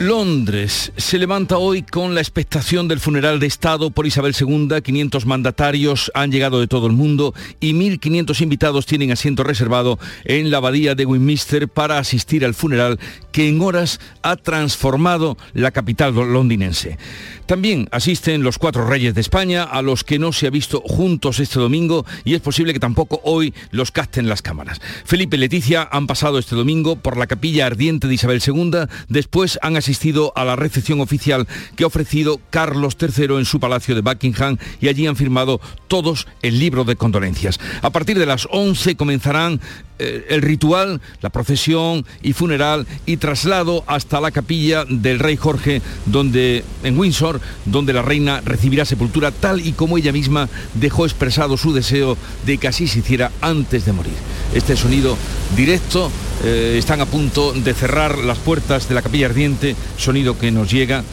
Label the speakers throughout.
Speaker 1: Londres se levanta hoy con la expectación del funeral de Estado por Isabel II. 500 mandatarios han llegado de todo el mundo y 1.500 invitados tienen asiento reservado en la abadía de Westminster para asistir al funeral que en horas ha transformado la capital londinense. También asisten los cuatro reyes de España, a los que no se ha visto juntos este domingo y es posible que tampoco hoy los casten las cámaras. Felipe y Leticia han pasado este domingo por la capilla ardiente de Isabel II, después han asistido a la recepción oficial que ha ofrecido Carlos III en su palacio de Buckingham y allí han firmado todos el libro de condolencias. A partir de las 11 comenzarán eh, el ritual, la procesión y funeral y traslado hasta la capilla del rey Jorge, donde en Windsor donde la reina recibirá sepultura tal y como ella misma dejó expresado su deseo de que así se hiciera antes de morir. Este sonido directo, eh, están a punto de cerrar las puertas de la capilla ardiente, sonido que nos llega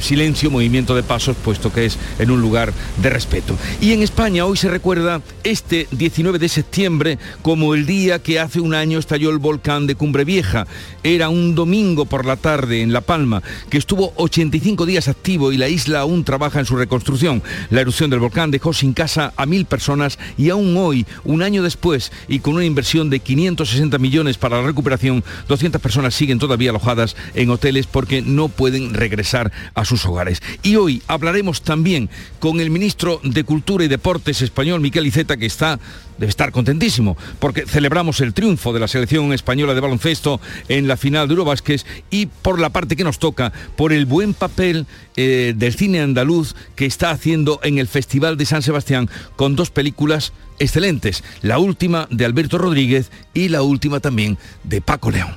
Speaker 1: silencio, movimiento de pasos, puesto que es en un lugar de respeto. Y en España hoy se recuerda este 19 de septiembre como el día que hace un año estalló el volcán de Cumbre Vieja. Era un domingo por la tarde en La Palma, que estuvo 85 días activo y la isla aún trabaja en su reconstrucción. La erupción del volcán dejó sin casa a mil personas y aún hoy, un año después, y con una inversión de 560 millones para la recuperación, 200 personas siguen todavía alojadas en hoteles porque no pueden regresar a sus hogares. Y hoy hablaremos también con el ministro de Cultura y Deportes español, Miquel Iceta, que está debe estar contentísimo porque celebramos el triunfo de la selección española de baloncesto en la final de Eurobásquet y por la parte que nos toca, por el buen papel eh, del cine andaluz que está haciendo en el Festival de San Sebastián con dos películas excelentes, la última de Alberto Rodríguez y la última también de Paco León.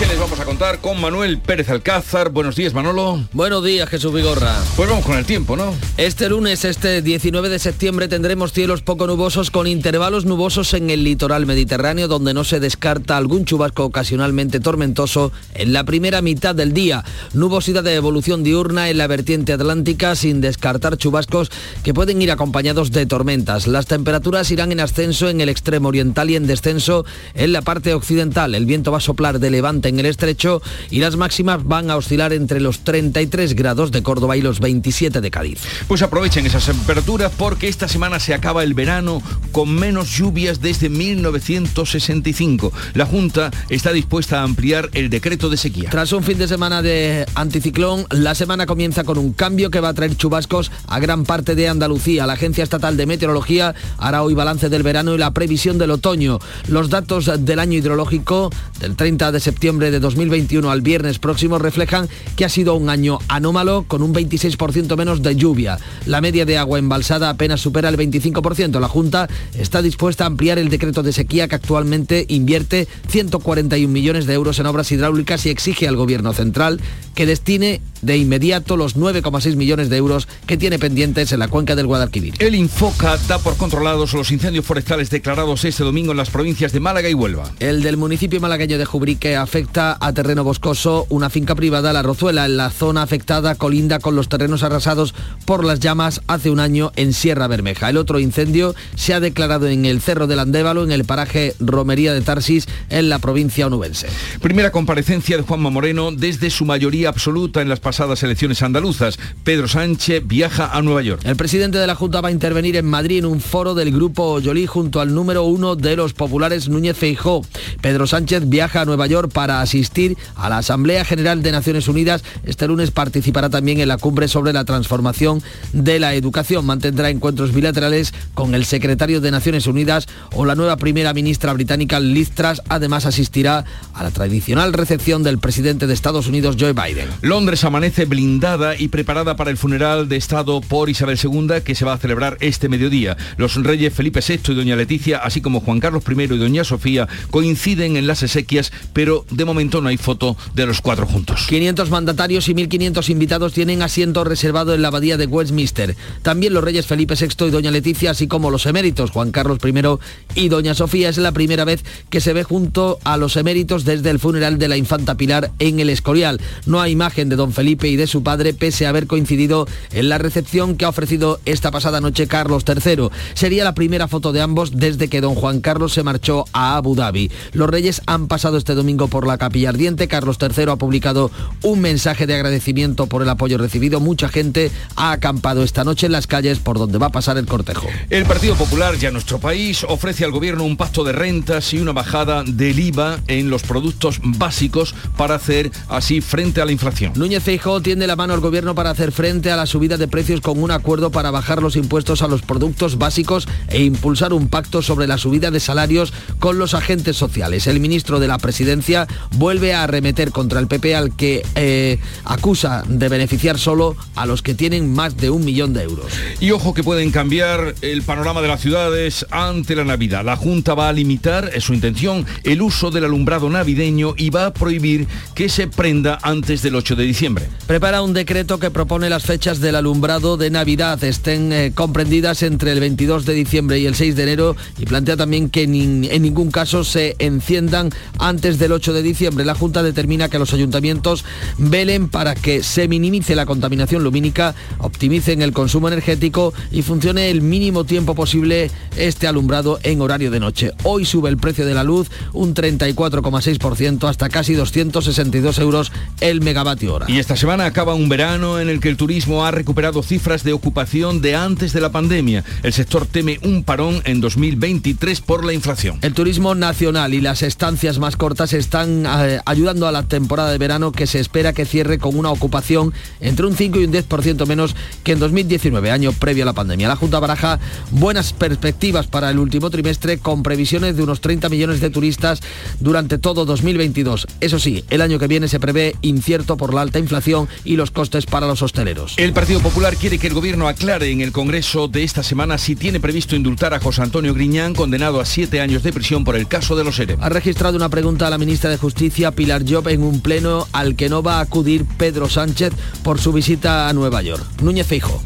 Speaker 1: ¿Qué les vamos a contar con Manuel Pérez Alcázar? Buenos días, Manolo.
Speaker 2: Buenos días, Jesús Vigorra.
Speaker 1: Pues vamos con el tiempo, ¿no?
Speaker 2: Este lunes, este 19 de septiembre, tendremos cielos poco nubosos con intervalos nubosos en el litoral mediterráneo, donde no se descarta algún chubasco ocasionalmente tormentoso en la primera mitad del día. Nubosidad de evolución diurna en la vertiente atlántica, sin descartar chubascos que pueden ir acompañados de tormentas. Las temperaturas irán en ascenso en el extremo oriental y en descenso en la parte occidental. El viento va a soplar de levante en el estrecho y las máximas van a oscilar entre los 33 grados de Córdoba y los 27 de Cádiz.
Speaker 1: Pues aprovechen esas temperaturas porque esta semana se acaba el verano con menos lluvias desde 1965. La Junta está dispuesta a ampliar el decreto de sequía.
Speaker 2: Tras un fin de semana de anticiclón, la semana comienza con un cambio que va a traer chubascos a gran parte de Andalucía. La Agencia Estatal de Meteorología hará hoy balance del verano y la previsión del otoño. Los datos del año hidrológico del 30 de septiembre de 2021 al viernes próximo reflejan que ha sido un año anómalo con un 26% menos de lluvia. La media de agua embalsada apenas supera el 25%. La Junta está dispuesta a ampliar el decreto de sequía que actualmente invierte 141 millones de euros en obras hidráulicas y exige al Gobierno central que destine de inmediato los 9,6 millones de euros que tiene pendientes en la cuenca del Guadalquivir.
Speaker 1: El Infoca da por controlados los incendios forestales declarados este domingo en las provincias de Málaga y Huelva.
Speaker 2: El del municipio malagueño de Jubrique afecta a terreno boscoso una finca privada, La Rozuela, en la zona afectada colinda con los terrenos arrasados por las llamas hace un año en Sierra Bermeja. El otro incendio se ha declarado en el Cerro del Andévalo, en el paraje Romería de Tarsis, en la provincia onubense.
Speaker 1: Primera comparecencia de Juanma Moreno desde su mayoría absoluta en las pasadas elecciones andaluzas. Pedro Sánchez viaja a Nueva York.
Speaker 2: El presidente de la Junta va a intervenir en Madrid en un foro del Grupo Ollolí junto al número uno de los populares Núñez Feijó. Pedro Sánchez viaja a Nueva York para asistir a la Asamblea General de Naciones Unidas. Este lunes participará también en la cumbre sobre la transformación de la educación. Mantendrá encuentros bilaterales con el secretario de Naciones Unidas o la nueva primera ministra británica Liz Truss. Además asistirá a la tradicional recepción del presidente de Estados Unidos Joe Biden.
Speaker 1: Londres amanece blindada y preparada para el funeral de Estado por Isabel II que se va a celebrar este mediodía. Los reyes Felipe VI y doña Leticia, así como Juan Carlos I y doña Sofía, coinciden en las exequias, pero de momento no hay foto de los cuatro juntos.
Speaker 2: 500 mandatarios y 1.500 invitados tienen asiento reservado en la abadía de Westminster. También los reyes Felipe VI y doña Leticia, así como los eméritos Juan Carlos I y doña Sofía. Es la primera vez que se ve junto a los eméritos desde el funeral de la infanta Pilar en el Escorial. No hay imagen de don Felipe y de su padre, pese a haber coincidido en la recepción que ha ofrecido esta pasada noche Carlos III. Sería la primera foto de ambos desde que don Juan Carlos se marchó a Abu Dhabi. Los reyes han pasado este domingo por la capilla ardiente. Carlos III ha publicado un mensaje de agradecimiento por el apoyo recibido. Mucha gente ha acampado esta noche en las calles por donde va a pasar el cortejo.
Speaker 1: El Partido Popular, ya nuestro país, ofrece al gobierno un pacto de rentas y una bajada del IVA en los productos básicos para hacer así frente a la inflación.
Speaker 2: Núñez Tiende la mano al gobierno para hacer frente a la subida de precios con un acuerdo para bajar los impuestos a los productos básicos e impulsar un pacto sobre la subida de salarios con los agentes sociales. El ministro de la Presidencia vuelve a arremeter contra el PP al que eh, acusa de beneficiar solo a los que tienen más de un millón de euros.
Speaker 1: Y ojo que pueden cambiar el panorama de las ciudades ante la Navidad. La Junta va a limitar, es su intención, el uso del alumbrado navideño y va a prohibir que se prenda antes del 8 de diciembre.
Speaker 2: Prepara un decreto que propone las fechas del alumbrado de Navidad estén eh, comprendidas entre el 22 de diciembre y el 6 de enero y plantea también que en ningún caso se enciendan antes del 8 de diciembre. La Junta determina que los ayuntamientos velen para que se minimice la contaminación lumínica, optimicen el consumo energético y funcione el mínimo tiempo posible este alumbrado en horario de noche. Hoy sube el precio de la luz un 34,6% hasta casi 262 euros el megavatio hora.
Speaker 1: Y semana acaba un verano en el que el turismo ha recuperado cifras de ocupación de antes de la pandemia. El sector teme un parón en 2023 por la inflación.
Speaker 2: El turismo nacional y las estancias más cortas están eh, ayudando a la temporada de verano que se espera que cierre con una ocupación entre un 5 y un 10% menos que en 2019, año previo a la pandemia. La Junta baraja buenas perspectivas para el último trimestre con previsiones de unos 30 millones de turistas durante todo 2022. Eso sí, el año que viene se prevé incierto por la alta inflación y los costes para los hosteleros.
Speaker 1: El Partido Popular quiere que el gobierno aclare en el Congreso de esta semana si tiene previsto indultar a José Antonio Griñán, condenado a siete años de prisión por el caso de los ERE.
Speaker 2: Ha registrado una pregunta a la ministra de Justicia, Pilar Job, en un pleno al que no va a acudir Pedro Sánchez por su visita a Nueva York. Núñez Feijo.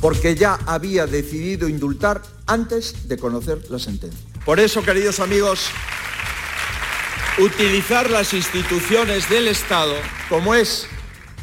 Speaker 3: Porque ya había decidido indultar antes de conocer la sentencia. Por eso, queridos amigos, utilizar las instituciones del Estado como es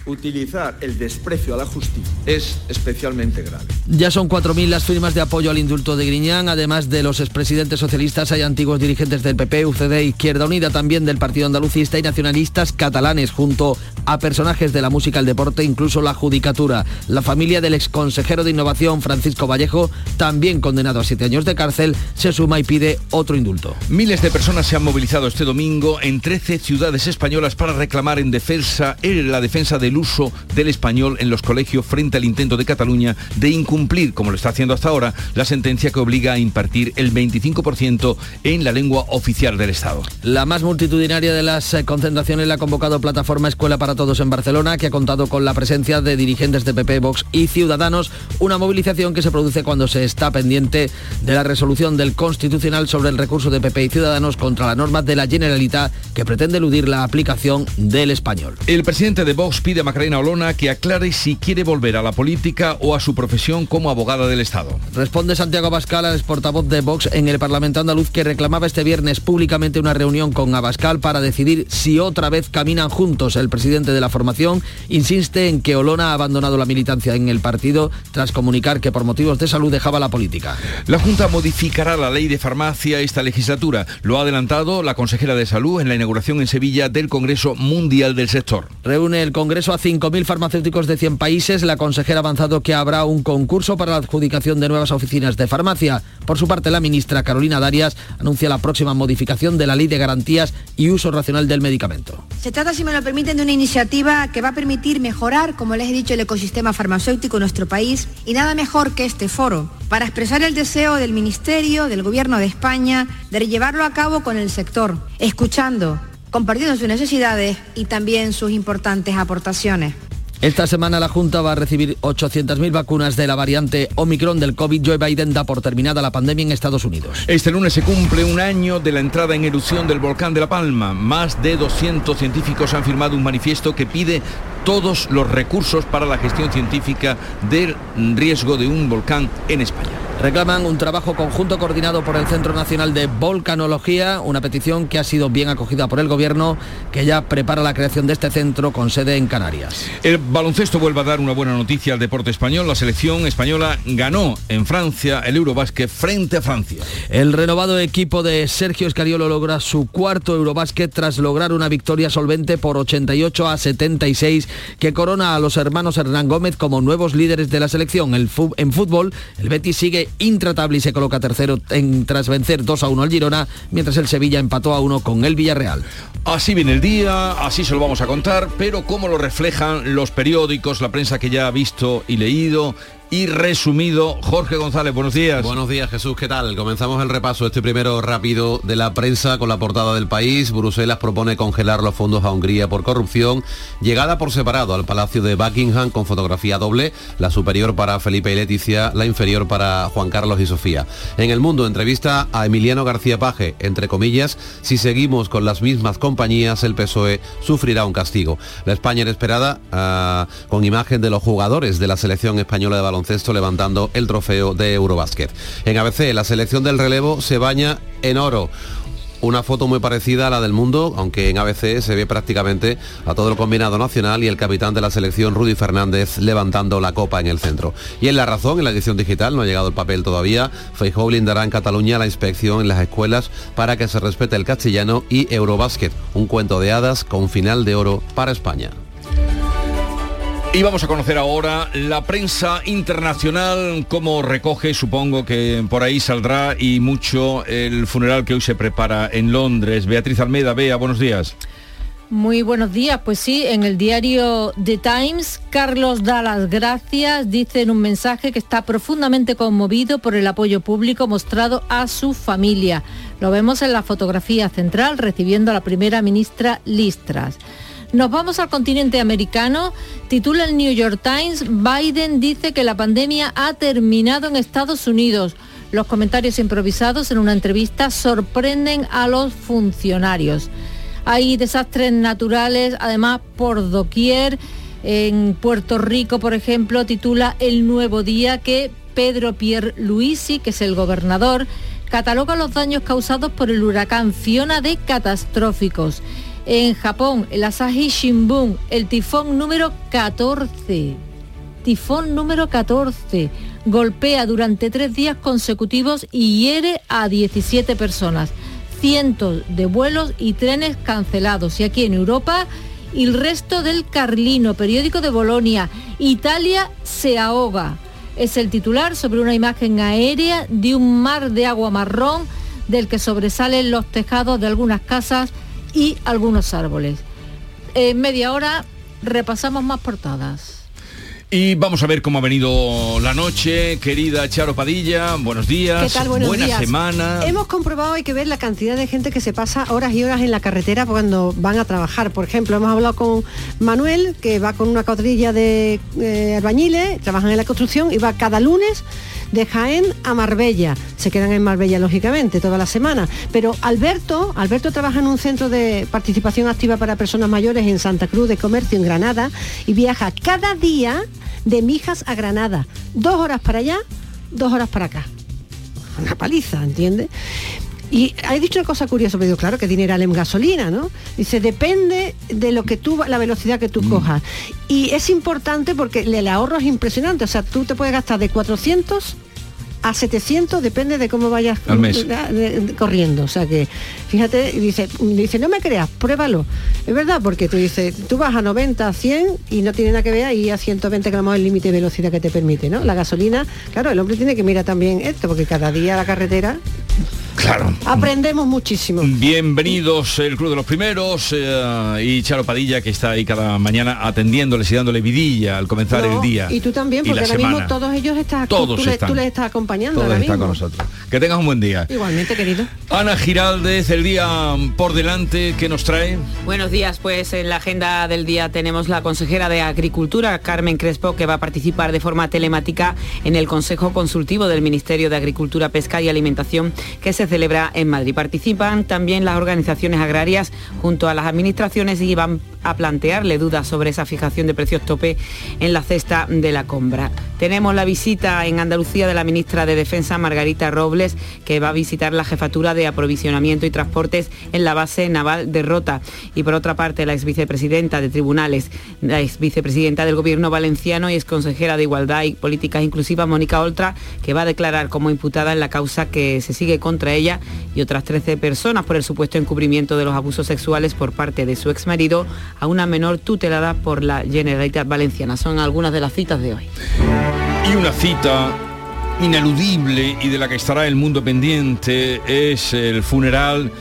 Speaker 3: utilizar el desprecio a la justicia es especialmente grave.
Speaker 2: Ya son 4.000 las firmas de apoyo al indulto de Griñán, además de los expresidentes socialistas, hay antiguos dirigentes del PP, UCD, Izquierda Unida, también del Partido Andalucista y nacionalistas catalanes, junto a personajes de la música, el deporte, incluso la judicatura. La familia del exconsejero de Innovación, Francisco Vallejo, también condenado a siete años de cárcel, se suma y pide otro indulto.
Speaker 1: Miles de personas se han movilizado este domingo en 13 ciudades españolas para reclamar en defensa, en la defensa del uso del español en los colegios frente al intento de Cataluña de incumplir, como lo está haciendo hasta ahora, la sentencia que obliga a impartir el 25% en la lengua oficial del Estado.
Speaker 2: La más multitudinaria de las eh, concentraciones la ha convocado Plataforma Escuela para Todos en Barcelona, que ha contado con la presencia de dirigentes de PP, Vox y Ciudadanos, una movilización que se produce cuando se está pendiente de la resolución del Constitucional sobre el recurso de PP y Ciudadanos contra la norma de la Generalitat que pretende eludir la aplicación del español.
Speaker 1: El presidente de Vox pide a Macarena Olona que aclare si quiere volver a la política o a su profesión como abogada del Estado.
Speaker 2: Responde Santiago Abascal al portavoz de Vox en el Parlamento andaluz que reclamaba este viernes públicamente una reunión con Abascal para decidir si otra vez caminan juntos. El presidente de la formación insiste en que Olona ha abandonado la militancia en el partido tras comunicar que por motivos de salud dejaba la política.
Speaker 1: La Junta modificará la ley de farmacia esta legislatura. Lo ha adelantado la consejera de Salud en la inauguración en Sevilla del Congreso Mundial del Sector.
Speaker 2: Reúne el Congreso a 5.000 farmacéuticos de 100 países. La consejera ha avanzado que habrá un concurso para la adjudicación de nuevas oficinas de farmacia. Por su parte, la ministra Carolina Darias anuncia la próxima modificación de la ley de garantías y uso racional del medicamento.
Speaker 4: Se trata, si me lo permiten, de una iniciativa que va a permitir mejorar, como les he dicho, el ecosistema farmacéutico en nuestro país y nada mejor que este foro para expresar el deseo del Ministerio, del Gobierno de España, de llevarlo a cabo con el sector, escuchando, compartiendo sus necesidades y también sus importantes aportaciones.
Speaker 2: Esta semana la Junta va a recibir 800.000 vacunas de la variante Omicron del COVID. Joe Biden da por terminada la pandemia en Estados Unidos.
Speaker 1: Este lunes se cumple un año de la entrada en erupción del volcán de La Palma. Más de 200 científicos han firmado un manifiesto que pide todos los recursos para la gestión científica del riesgo de un volcán en España.
Speaker 2: Reclaman un trabajo conjunto coordinado por el Centro Nacional de Volcanología, una petición que ha sido bien acogida por el Gobierno, que ya prepara la creación de este centro con sede en Canarias.
Speaker 1: El baloncesto vuelve a dar una buena noticia al deporte español. La selección española ganó en Francia el Eurobásquet frente a Francia.
Speaker 2: El renovado equipo de Sergio Escariolo logra su cuarto Eurobásquet tras lograr una victoria solvente por 88 a 76 que corona a los hermanos Hernán Gómez como nuevos líderes de la selección. El en fútbol, el Betis sigue intratable y se coloca tercero en, tras vencer 2 a 1 al Girona, mientras el Sevilla empató a 1 con el Villarreal.
Speaker 1: Así viene el día, así se lo vamos a contar, pero cómo lo reflejan los periódicos, la prensa que ya ha visto y leído y resumido. Jorge González, buenos días.
Speaker 5: Buenos días, Jesús, ¿qué tal? Comenzamos el repaso, este primero rápido de la prensa con la portada del país. Bruselas propone congelar los fondos a Hungría por corrupción. Llegada por separado al Palacio de Buckingham con fotografía doble, la superior para Felipe y Leticia, la inferior para Juan Carlos y Sofía. En el mundo, entrevista a Emiliano García Paje, entre comillas, si seguimos con las mismas compañías, el PSOE sufrirá un castigo. La España inesperada, uh, con imagen de los jugadores de la selección española de baloncesto baloncesto levantando el trofeo de Eurobásquet. En ABC, la selección del relevo se baña en oro una foto muy parecida a la del mundo, aunque en ABC se ve prácticamente a todo el combinado nacional y el capitán de la selección, Rudy Fernández, levantando la copa en el centro. Y en La Razón, en la edición digital, no ha llegado el papel todavía, Feijóo blindará en Cataluña la inspección en las escuelas para que se respete el castellano y Eurobásquet, un cuento de hadas con final de oro para España.
Speaker 1: Y vamos a conocer ahora la prensa internacional, cómo recoge, supongo que por ahí saldrá y mucho el funeral que hoy se prepara en Londres. Beatriz Almeida, Bea, buenos días.
Speaker 6: Muy buenos días. Pues sí, en el diario The Times, Carlos da las gracias, dice en un mensaje que está profundamente conmovido por el apoyo público mostrado a su familia. Lo vemos en la fotografía central recibiendo a la primera ministra Listras. Nos vamos al continente americano. Titula el New York Times, Biden dice que la pandemia ha terminado en Estados Unidos. Los comentarios improvisados en una entrevista sorprenden a los funcionarios. Hay desastres naturales, además, por doquier. En Puerto Rico, por ejemplo, titula El Nuevo Día que Pedro Pierre Luisi, que es el gobernador, cataloga los daños causados por el huracán Fiona de catastróficos. En Japón, el Asahi Shimbun, el tifón número 14. Tifón número 14. Golpea durante tres días consecutivos y hiere a 17 personas. Cientos de vuelos y trenes cancelados. Y aquí en Europa, el resto del Carlino, periódico de Bolonia. Italia se ahoga. Es el titular sobre una imagen aérea de un mar de agua marrón del que sobresalen los tejados de algunas casas y algunos árboles. En media hora repasamos más portadas.
Speaker 1: Y vamos a ver cómo ha venido la noche, querida Charo Padilla. Buenos días.
Speaker 7: ¿Qué tal? Buenos
Speaker 1: Buena semana.
Speaker 7: Hemos comprobado, hay que ver la cantidad de gente que se pasa horas y horas en la carretera cuando van a trabajar. Por ejemplo, hemos hablado con Manuel, que va con una cuadrilla de eh, albañiles, trabajan en la construcción y va cada lunes de Jaén a Marbella. Se quedan en Marbella, lógicamente, toda la semana. Pero Alberto, Alberto trabaja en un centro de participación activa para personas mayores en Santa Cruz de Comercio, en Granada, y viaja cada día de Mijas a Granada. Dos horas para allá, dos horas para acá. Una paliza, ¿entiendes? Y ha dicho una cosa curiosa, pero claro, que dinero en gasolina, ¿no? Dice, depende de lo que tú, la velocidad que tú mm. cojas. Y es importante porque el ahorro es impresionante. O sea, tú te puedes gastar de 400 a 700 depende de cómo vayas corriendo. O sea que, fíjate, dice, dice, no me creas, pruébalo. Es verdad, porque tú dices, tú vas a 90, a 100 y no tiene nada que ver y a 120 gramos el límite de velocidad que te permite, ¿no? La gasolina, claro, el hombre tiene que mirar también esto, porque cada día la carretera
Speaker 1: Claro.
Speaker 7: Aprendemos muchísimo.
Speaker 1: Bienvenidos el Club de los Primeros eh, y Charo Padilla que está ahí cada mañana atendiéndoles y dándole vidilla al comenzar
Speaker 7: No,
Speaker 1: el día.
Speaker 7: Y tú también, porque ahora mismo todos ellos estás,
Speaker 1: Todos
Speaker 7: tú, le-
Speaker 1: están.
Speaker 7: tú les estás acompañando
Speaker 1: Todos
Speaker 7: ahora
Speaker 1: están
Speaker 7: mismo.
Speaker 1: con nosotros. Que tengas un buen día.
Speaker 7: Igualmente, querido.
Speaker 1: Ana Giraldez, el día por delante, ¿qué nos trae?
Speaker 8: Buenos días, pues en la agenda del día tenemos la consejera de Agricultura, Carmen Crespo, que va a participar de forma telemática en el Consejo Consultivo del Ministerio de Agricultura, Pesca y Alimentación que se celebra en Madrid. Participan también las organizaciones agrarias junto a las administraciones y van a plantearle dudas sobre esa fijación de precios tope en la cesta de la compra. Tenemos la visita en Andalucía de la ministra de Defensa, Margarita Robles, que va a visitar la jefatura de aprovisionamiento y transportes en la base naval de Rota. Y por otra parte, la ex vicepresidenta de Tribunales, la ex vicepresidenta del Gobierno valenciano y ex consejera de Igualdad y Políticas Inclusivas, Mónica Oltra, que va a declarar como imputada en la causa que se sigue contra ella y otras 13 personas por el supuesto encubrimiento de los abusos sexuales por parte de su exmarido a una menor tutelada por la Generalitat Valenciana. Son algunas de las citas de hoy.
Speaker 1: Y una cita ineludible y de la que estará el mundo pendiente es el funeral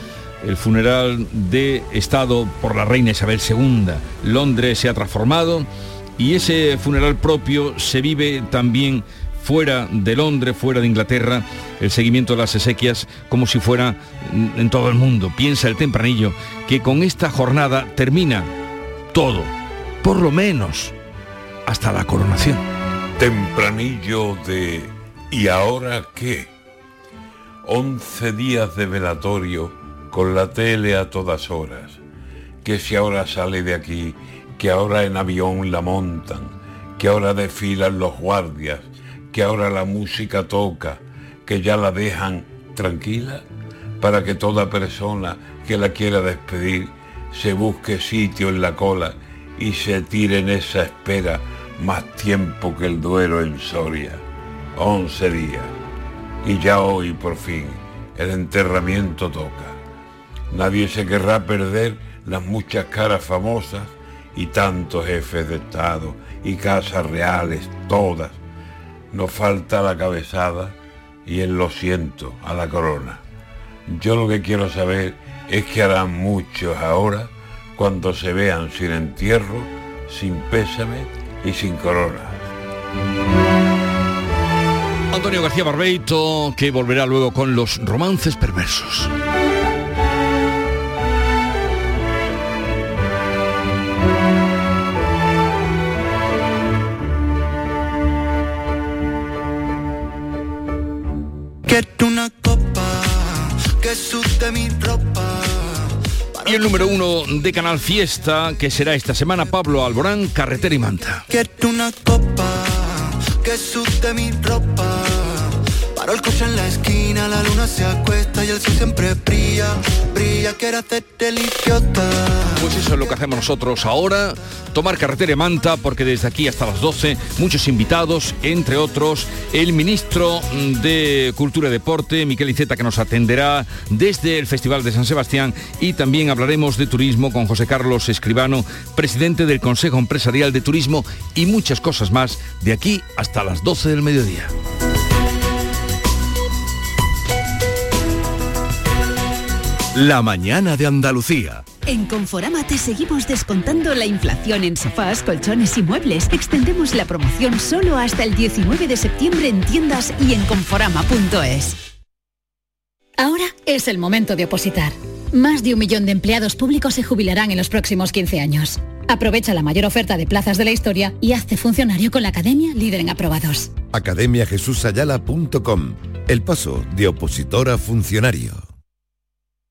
Speaker 1: el funeral de Estado por la reina Isabel II. Londres se ha transformado y ese funeral propio se vive también fuera de Londres, fuera de Inglaterra, el seguimiento de las exequias como si fuera en todo el mundo. Piensa el tempranillo que con esta jornada termina todo, por lo menos hasta la coronación.
Speaker 9: Tempranillo de ¿y ahora qué? Once días de velatorio con la tele a todas horas. Que si ahora sale de aquí, que ahora en avión la montan, que ahora desfilan los guardias, que ahora la música toca, que ya la dejan tranquila, para que toda persona que la quiera despedir se busque sitio en la cola y se tire en esa espera más tiempo que el duelo en Soria. Once días. Y ya hoy, por fin, el enterramiento toca. Nadie se querrá perder las muchas caras famosas y tantos jefes de Estado y casas reales, todas. Nos falta la cabezada y el lo siento a la corona. Yo lo que quiero saber es que harán muchos ahora cuando se vean sin entierro, sin pésame y sin corona.
Speaker 1: Antonio García Barbeito, que volverá luego con los romances perversos. Número uno de Canal Fiesta, que será esta semana, Pablo Alborán, Carretera y Manta. Pues eso es lo que hacemos nosotros ahora, tomar carretera y manta, porque desde aquí hasta las 12, muchos invitados, entre otros, el ministro de Cultura y Deporte, Miquel Iceta, que nos atenderá desde el Festival de San Sebastián, y también hablaremos de turismo con José Carlos Escribano, presidente del Consejo Empresarial de Turismo, y muchas cosas más de aquí hasta las 12 del mediodía.
Speaker 10: La mañana de Andalucía.
Speaker 11: En Conforama te seguimos descontando la inflación en sofás, colchones y muebles. Extendemos la promoción solo hasta el 19 de septiembre en tiendas y en conforama.es.
Speaker 12: Ahora es el momento de opositar. Más de un millón de empleados públicos se jubilarán en los próximos 15 años. Aprovecha la mayor oferta de plazas de la historia y hazte funcionario con la Academia Líder en Aprobados.
Speaker 10: academiajesusayala.com. El paso de opositor a funcionario.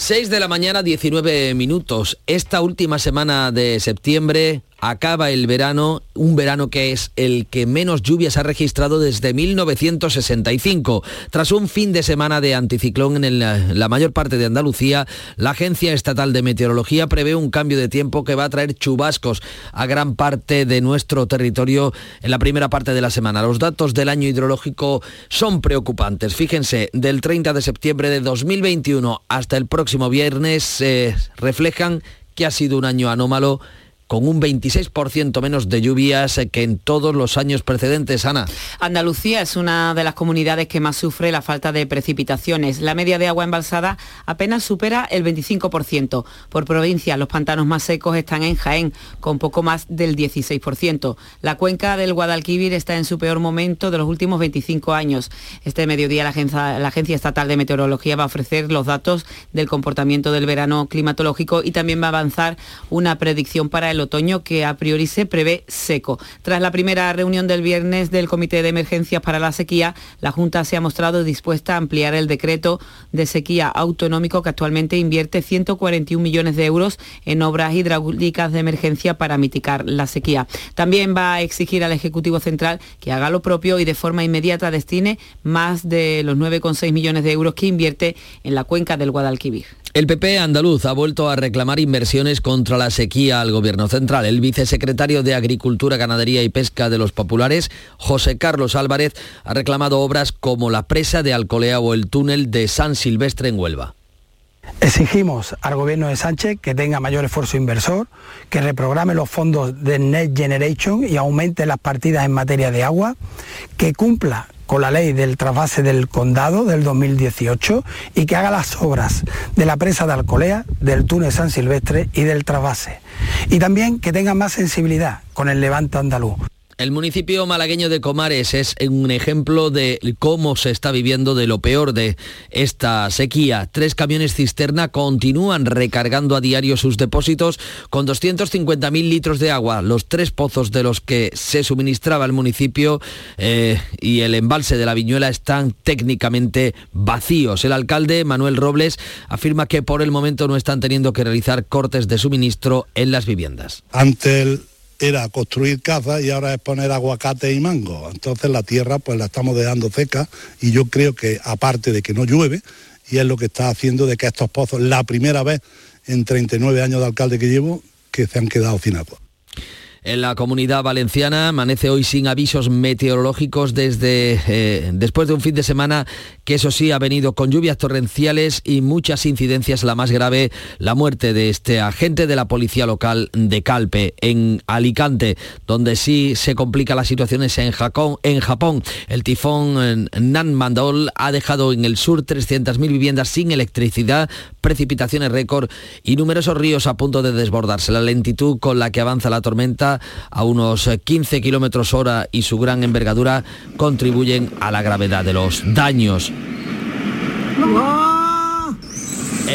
Speaker 2: 6 de la mañana, 19 minutos. Esta última semana de septiembre acaba el verano, un verano que es el que menos lluvias ha registrado desde 1965. Tras un fin de semana de anticiclón en la mayor parte de Andalucía, la Agencia Estatal de Meteorología prevé un cambio de tiempo que va a traer chubascos a gran parte de nuestro territorio en la primera parte de la semana. Los datos del año hidrológico son preocupantes. Fíjense, del 30 de septiembre de 2021 hasta el próximo viernes eh, reflejan que ha sido un año anómalo con un 26% menos de lluvias que en todos los años precedentes, Ana.
Speaker 8: Andalucía es una de las comunidades que más sufre la falta de precipitaciones. La media de agua embalsada apenas supera el 25%. Por provincia, los pantanos más secos están en Jaén, con poco más del 16%. La cuenca del Guadalquivir está en su peor momento de los últimos 25 años. Este mediodía la Agencia, Estatal de Meteorología va a ofrecer los datos del comportamiento del verano climatológico y también va a avanzar una predicción para el otoño que a priori se prevé seco. Tras la primera reunión del viernes del Comité de Emergencias para la Sequía, la Junta se ha mostrado dispuesta a ampliar el decreto de sequía autonómico que actualmente invierte 141 millones de euros en obras hidráulicas de emergencia para mitigar la sequía. También va a exigir al Ejecutivo Central que haga lo propio y de forma inmediata destine más de los 9,6 millones de euros que invierte en la cuenca del Guadalquivir.
Speaker 2: El PP andaluz ha vuelto a reclamar inversiones contra la sequía al Gobierno central. El vicesecretario de Agricultura, Ganadería y Pesca de los Populares, José Carlos Álvarez, ha reclamado obras como la presa de Alcolea o el túnel de San Silvestre en Huelva.
Speaker 13: Exigimos al gobierno de Sánchez que tenga mayor esfuerzo inversor, que reprograme los fondos de Next Generation y aumente las partidas en materia de agua, que cumpla con la ley del trasvase del condado del 2018 y que haga las obras de la presa de Alcolea, del túnel San Silvestre y del trasvase. Y también que tenga más sensibilidad con el levante andaluz.
Speaker 2: El municipio malagueño de Comares es un ejemplo de cómo se está viviendo de lo peor de esta sequía. Tres camiones cisterna continúan recargando a diario sus depósitos con 250.000 litros de agua. Los tres pozos de los que se suministraba el municipio eh, y el embalse de la Viñuela están técnicamente vacíos. El alcalde Manuel Robles afirma que por el momento no están teniendo que realizar cortes de suministro en las viviendas.
Speaker 14: Ante el era construir casas y ahora es poner aguacate y mango. Entonces la tierra pues la estamos dejando seca y yo creo que aparte de que no llueve, y es lo que está haciendo de que estos pozos, la primera vez en 39 años de alcalde que llevo, que se han quedado sin agua.
Speaker 2: En la comunidad valenciana amanece hoy sin avisos meteorológicos desde eh, después de un fin de semana que eso sí ha venido con lluvias torrenciales y muchas incidencias. La más grave, la muerte de este agente de la policía local de Calpe en Alicante, donde sí se complica la situación es en Japón. En Japón, el tifón Nanmandol ha dejado en el sur 300.000 viviendas sin electricidad, precipitaciones récord y numerosos ríos a punto de desbordarse. La lentitud con la que avanza la tormenta a unos 15 kilómetros hora y su gran envergadura contribuyen a la gravedad de los daños.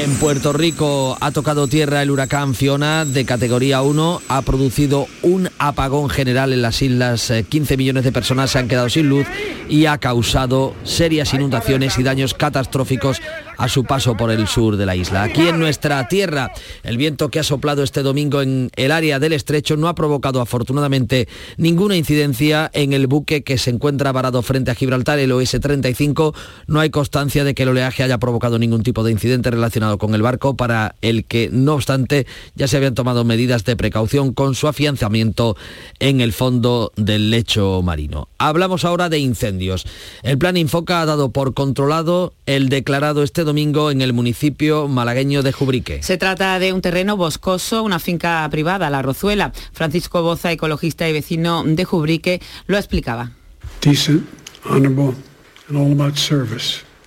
Speaker 2: En Puerto Rico ha tocado tierra el huracán Fiona de categoría 1, ha producido un apagón general en las islas, 15 eh, millones de personas se han quedado sin luz y ha causado serias inundaciones y daños catastróficos a su paso por el sur de la isla. Aquí en nuestra tierra, el viento que ha soplado este domingo en el área del estrecho no ha provocado afortunadamente ninguna incidencia en el buque que se encuentra varado frente a Gibraltar, el OS-35. No hay constancia de que el oleaje haya provocado ningún tipo de incidente relacionado con el barco, para el que, no obstante, ya se habían tomado medidas de precaución con su afianzamiento en el fondo del lecho marino. Hablamos ahora de incendios. El plan Infoca ha dado por controlado el declarado este domingo en el municipio malagueño de Jubrique.
Speaker 8: Se trata de un terreno boscoso, una finca privada, La Rozuela. Francisco Boza, ecologista y vecino de Jubrique, lo explicaba.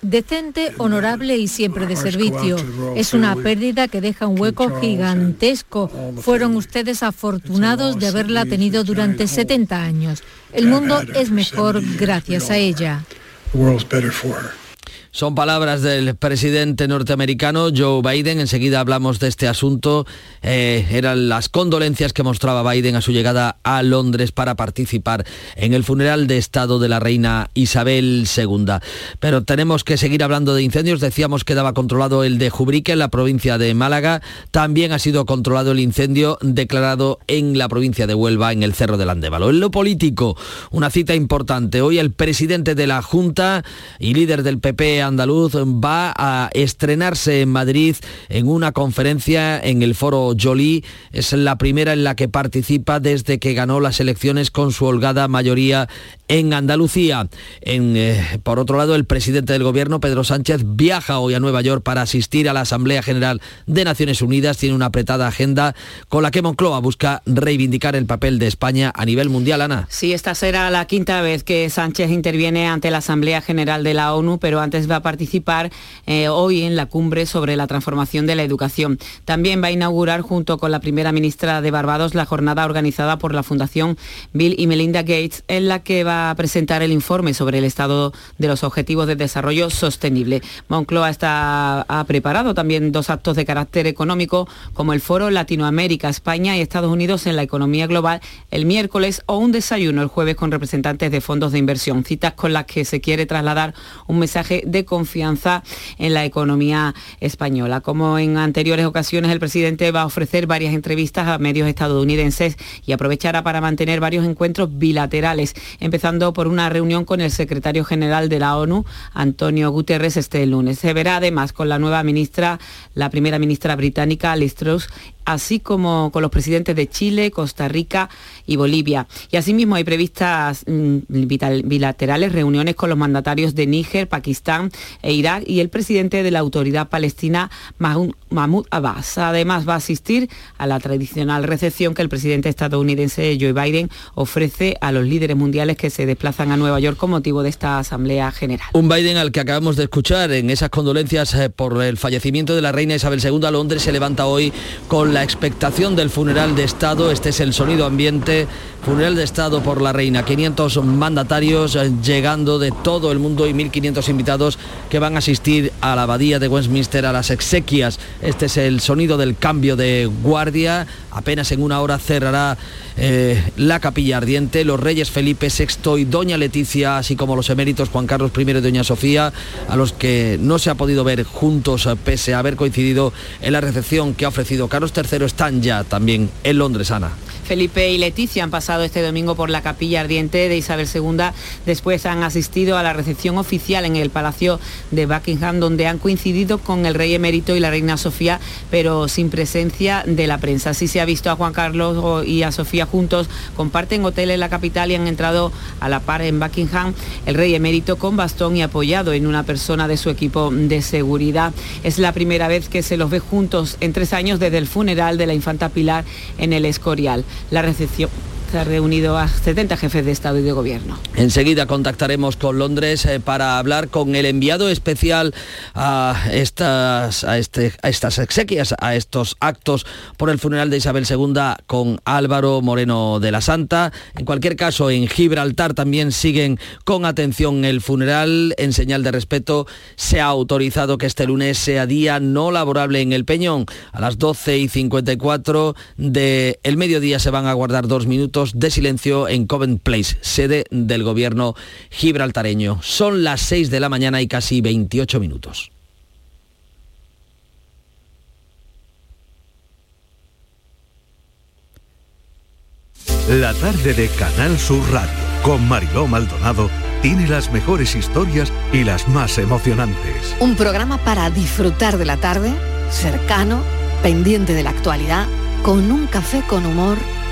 Speaker 6: Decente, honorable y siempre de servicio. Es una pérdida que deja un hueco gigantesco. Fueron ustedes afortunados de haberla tenido durante 70 años. El mundo es mejor gracias a ella.
Speaker 2: Son palabras del presidente norteamericano Joe Biden. Enseguida hablamos de este asunto. Eh, eran las condolencias que mostraba Biden a su llegada a Londres para participar en el funeral de Estado de la reina Isabel II. Pero tenemos que seguir hablando de incendios. Decíamos que daba controlado el de Jubrique en la provincia de Málaga. También ha sido controlado el incendio declarado en la provincia de Huelva, en el Cerro del Andévalo. En lo político, una cita importante. Hoy el presidente de la Junta y líder del PP andaluz va a estrenarse en Madrid en una conferencia en el foro Joly. Es la primera en la que participa desde que ganó las elecciones con su holgada mayoría en Andalucía. Eh, por otro lado, el presidente del gobierno, Pedro Sánchez, viaja hoy a Nueva York para asistir a la Asamblea General de Naciones Unidas. Tiene una apretada agenda con la que Moncloa busca reivindicar el papel de España a nivel mundial, Ana.
Speaker 8: Sí, esta será la quinta vez que Sánchez interviene ante la Asamblea General de la ONU, pero antes va a participar eh, hoy en la cumbre sobre la transformación de la educación. También va a inaugurar junto con la primera ministra de Barbados la jornada organizada por la Fundación Bill y Melinda Gates, en la que va a presentar el informe sobre el estado de los objetivos de desarrollo sostenible. Moncloa está, ha preparado también dos actos de carácter económico, como el Foro Latinoamérica, España y Estados Unidos en la economía global el miércoles o un desayuno el jueves con representantes de fondos de inversión, citas con las que se quiere trasladar un mensaje de confianza en la economía española. Como en anteriores ocasiones, el presidente va a ofrecer varias entrevistas a medios estadounidenses y aprovechará para mantener varios encuentros bilaterales, empezando por una reunión con el secretario general de la ONU, Antonio Guterres, este lunes. Se verá además con la nueva ministra, la primera ministra británica, Liz Truss, así como con los presidentes de Chile, Costa Rica Bolivia. Y asimismo hay previstas mm, bilaterales reuniones con los mandatarios de Níger, Pakistán e Irak y el presidente de la autoridad palestina, Mahmoud Abbas. Además va a asistir a la tradicional recepción que el presidente estadounidense Joe Biden ofrece a los líderes mundiales que se desplazan a Nueva York con motivo de esta Asamblea General.
Speaker 2: Un Biden al que acabamos de escuchar en esas condolencias eh, por el fallecimiento de la reina Isabel II a Londres se levanta hoy con la expectación del funeral de Estado. Este es el sonido ambiente. Funeral de Estado por la reina. 500 mandatarios eh, llegando de todo el mundo y 1.500 invitados que van a asistir a la abadía de Westminster a las exequias. Este es el sonido del cambio de guardia. Apenas en una hora cerrará eh, la capilla ardiente. Los reyes Felipe VI y Doña Leticia, así como los eméritos Juan Carlos I y Doña Sofía, a los que no se ha podido ver juntos eh, pese a haber coincidido en la recepción que ha ofrecido Carlos III están ya también en Londres, Ana.
Speaker 8: Felipe y Leticia han pasado este domingo por la capilla ardiente de Isabel II. Después han asistido a la recepción oficial en el Palacio de Buckingham, donde han coincidido con el rey emérito y la reina Sofía, pero sin presencia de la prensa. Así se ha visto a Juan Carlos y a Sofía juntos, comparten hotel en la capital y han entrado a la par en Buckingham el rey emérito con bastón y apoyado en una persona de su equipo de seguridad. Es la primera vez que se los ve juntos en tres años desde el funeral de la infanta Pilar en el Escorial la recepción ha reunido a 70 jefes de Estado y de Gobierno.
Speaker 2: Enseguida contactaremos con Londres eh, para hablar con el enviado especial a estas, a, este, a estas exequias, a estos actos por el funeral de Isabel II con Álvaro Moreno de la Santa. En cualquier caso, en Gibraltar también siguen con atención el funeral. En señal de respeto, se ha autorizado que este lunes sea día no laborable en el Peñón. A las 12 y 54 del el mediodía se van a guardar dos minutos de silencio en Covent Place, sede del gobierno gibraltareño. Son las 6 de la mañana y casi 28 minutos.
Speaker 10: La tarde de Canal Sur Radio con Mariló Maldonado tiene las mejores historias y las más emocionantes.
Speaker 15: Un programa para disfrutar de la tarde, cercano, pendiente de la actualidad, con un café con humor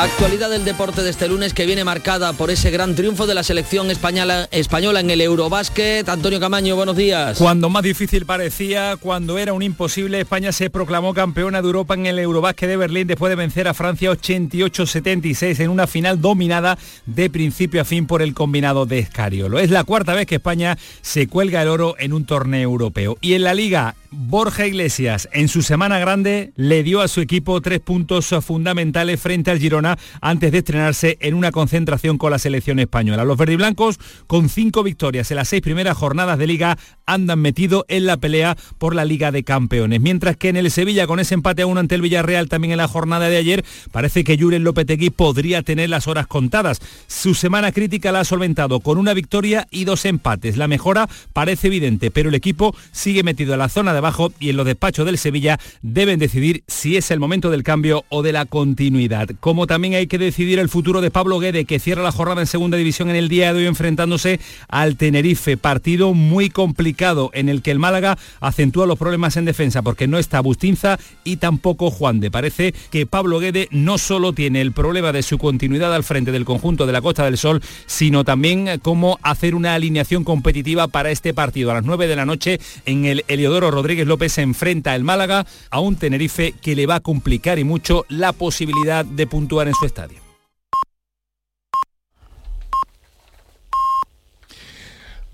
Speaker 2: Actualidad del deporte de este lunes que viene marcada por ese gran triunfo de la selección española, española en el Eurobásquet. Antonio Camaño, buenos días.
Speaker 16: Cuando más difícil parecía, cuando era un imposible, España se proclamó campeona de Europa en el Eurobásquet de Berlín después de vencer a Francia 88-76 en una final dominada de principio a fin por el combinado de Escariolo. Es la cuarta vez que España se cuelga el oro en un torneo europeo. Y en la liga Borja Iglesias en su semana grande le dio a su equipo tres puntos fundamentales frente al Girona antes de estrenarse en una concentración con la selección española. Los verdiblancos con cinco victorias en las seis primeras jornadas de liga andan metidos en la pelea por la Liga de Campeones. Mientras que en el Sevilla con ese empate a uno ante el Villarreal también en la jornada de ayer parece que Julen Lopetegui podría tener las horas contadas. Su semana crítica la ha solventado con una victoria y dos empates. La mejora parece evidente, pero el equipo sigue metido en la zona de abajo y en los despachos del Sevilla deben decidir si es el momento del cambio o de la continuidad. Como también hay que decidir el futuro de Pablo Guede, que cierra la jornada en segunda división en el día de hoy enfrentándose al Tenerife. Partido muy complicado en el que el Málaga acentúa los problemas en defensa porque no está Bustinza y tampoco Juan de. Parece que Pablo Guede no solo tiene el problema de su continuidad al frente del conjunto de la Costa del Sol, sino también cómo hacer una alineación competitiva para este partido a las 9 de la noche en el Heliodoro Rodríguez López se enfrenta al Málaga a un Tenerife que le va a complicar y mucho la posibilidad de puntuar en su estadio.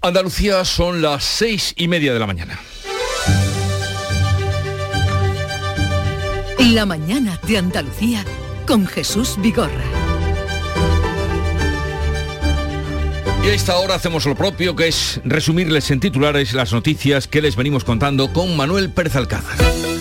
Speaker 1: Andalucía son las seis y media de la mañana.
Speaker 17: La mañana de Andalucía con Jesús Vigorra.
Speaker 1: Y a esta hora hacemos lo propio, que es resumirles en titulares las noticias que les venimos contando con Manuel Pérez Alcázar.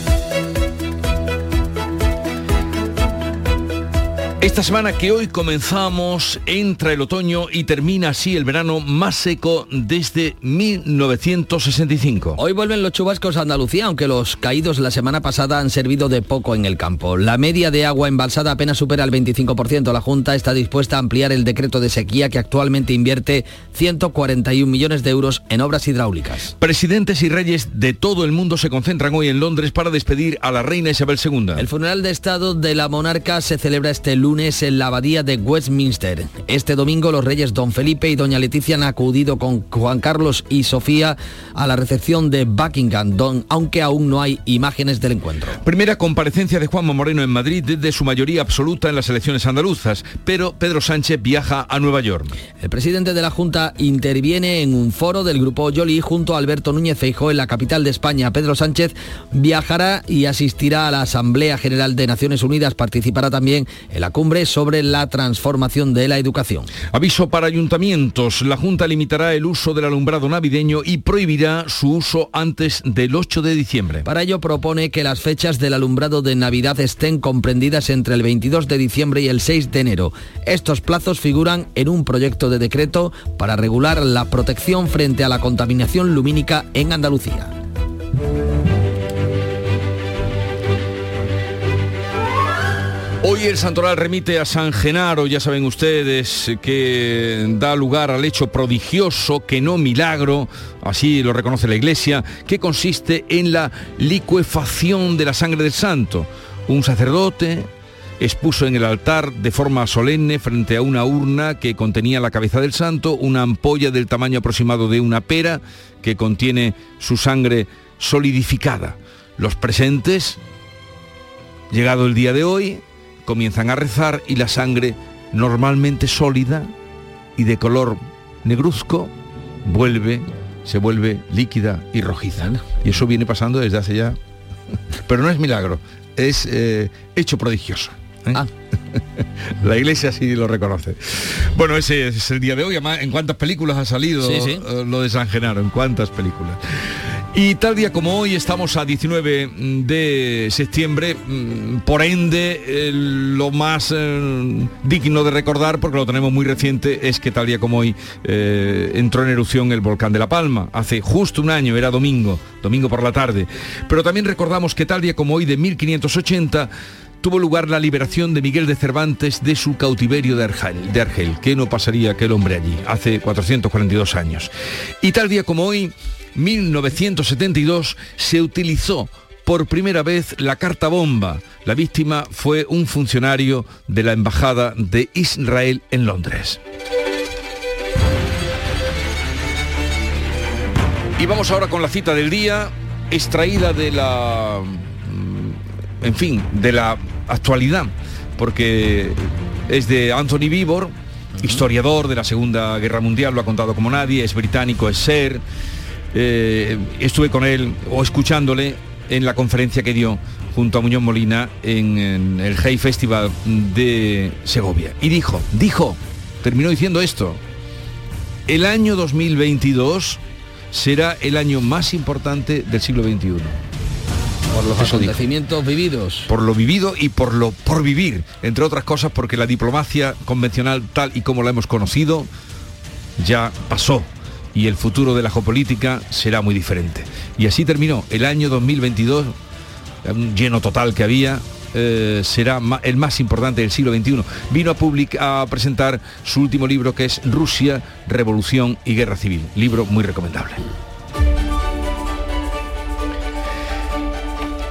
Speaker 1: Esta semana que hoy comenzamos entra el otoño y termina así el verano más seco desde 1965.
Speaker 2: Hoy vuelven los chubascos a Andalucía, aunque los caídos la semana pasada han servido de poco en el campo. La media de agua embalsada apenas supera el 25%. La Junta está dispuesta a ampliar el decreto de sequía que actualmente invierte 141 millones de euros en obras hidráulicas.
Speaker 1: Presidentes y reyes de todo el mundo se concentran hoy en Londres para despedir a la reina Isabel II.
Speaker 2: El funeral de Estado de la monarca se celebra este lunes en la abadía de Westminster. Este domingo los reyes Don Felipe y Doña Leticia han acudido con Juan Carlos y Sofía a la recepción de Buckingham, don, aunque aún no hay imágenes del encuentro.
Speaker 1: Primera comparecencia de Juanma Moreno en Madrid desde su mayoría absoluta en las elecciones andaluzas, pero Pedro Sánchez viaja a Nueva York.
Speaker 2: El presidente de la Junta interviene en un foro del grupo Yoli junto a Alberto Núñez Feijó en la capital de España. Pedro Sánchez viajará y asistirá a la Asamblea General de Naciones Unidas. Participará también en la cumbre sobre la transformación de la educación.
Speaker 1: Aviso para ayuntamientos. La Junta limitará el uso del alumbrado navideño y prohibirá su uso antes del 8 de diciembre.
Speaker 2: Para ello propone que las fechas del alumbrado de Navidad estén comprendidas entre el 22 de diciembre y el 6 de enero. Estos plazos figuran en un proyecto de decreto para regular la protección frente a la contaminación lumínica en Andalucía.
Speaker 1: Hoy el santoral remite a San Genaro, ya saben ustedes, que da lugar al hecho prodigioso, que no milagro, así lo reconoce la Iglesia, que consiste en la licuefacción de la sangre del santo. Un sacerdote expuso en el altar de forma solemne frente a una urna que contenía la cabeza del santo, una ampolla del tamaño aproximado de una pera que contiene su sangre solidificada. Los presentes, llegado el día de hoy, comienzan a rezar y la sangre normalmente sólida y de color negruzco vuelve, se vuelve líquida y rojiza. Y eso viene pasando desde hace ya... Pero no es milagro, es eh, hecho prodigioso. ¿Eh?
Speaker 2: Ah.
Speaker 1: La iglesia sí lo reconoce. Bueno, ese es el día de hoy. Además, ¿en cuántas películas ha salido eh, lo de San Genaro? ¿En cuántas películas? Y tal día como hoy estamos a 19 de septiembre, mm, por ende eh, lo más eh, digno de recordar, porque lo tenemos muy reciente, es que tal día como hoy eh, entró en erupción el volcán de La Palma. Hace justo un año, era domingo, domingo por la tarde. Pero también recordamos que tal día como hoy de 1580 tuvo lugar la liberación de Miguel de Cervantes de su cautiverio de Argel, de Argel. ¿Qué no pasaría aquel hombre allí? Hace 442 años. Y tal día como hoy 1972 se utilizó por primera vez la carta bomba. La víctima fue un funcionario de la Embajada de Israel en Londres. Y vamos ahora con la cita del día, extraída de la, mm, en fin, de la actualidad, porque es de Anthony Vivor, historiador de la Segunda Guerra Mundial, lo ha contado como nadie, es británico, es ser. Eh, estuve con él o escuchándole en la conferencia que dio junto a Muñoz Molina en, en el Hey Festival de Segovia. Y dijo, dijo, terminó diciendo esto, el año 2022 será el año más importante del siglo XXI.
Speaker 2: Por los
Speaker 1: Eso dijo.
Speaker 2: acontecimientos vividos.
Speaker 1: Por lo vivido y por lo por vivir, entre otras cosas porque la diplomacia convencional tal y como la hemos conocido ya pasó y el futuro de la geopolítica será muy diferente. Y así terminó el año 2022, un lleno total que había, eh, será el más importante del siglo XXI. Vino a, public- a presentar su último libro que es Rusia, Revolución y Guerra Civil. Libro muy recomendable.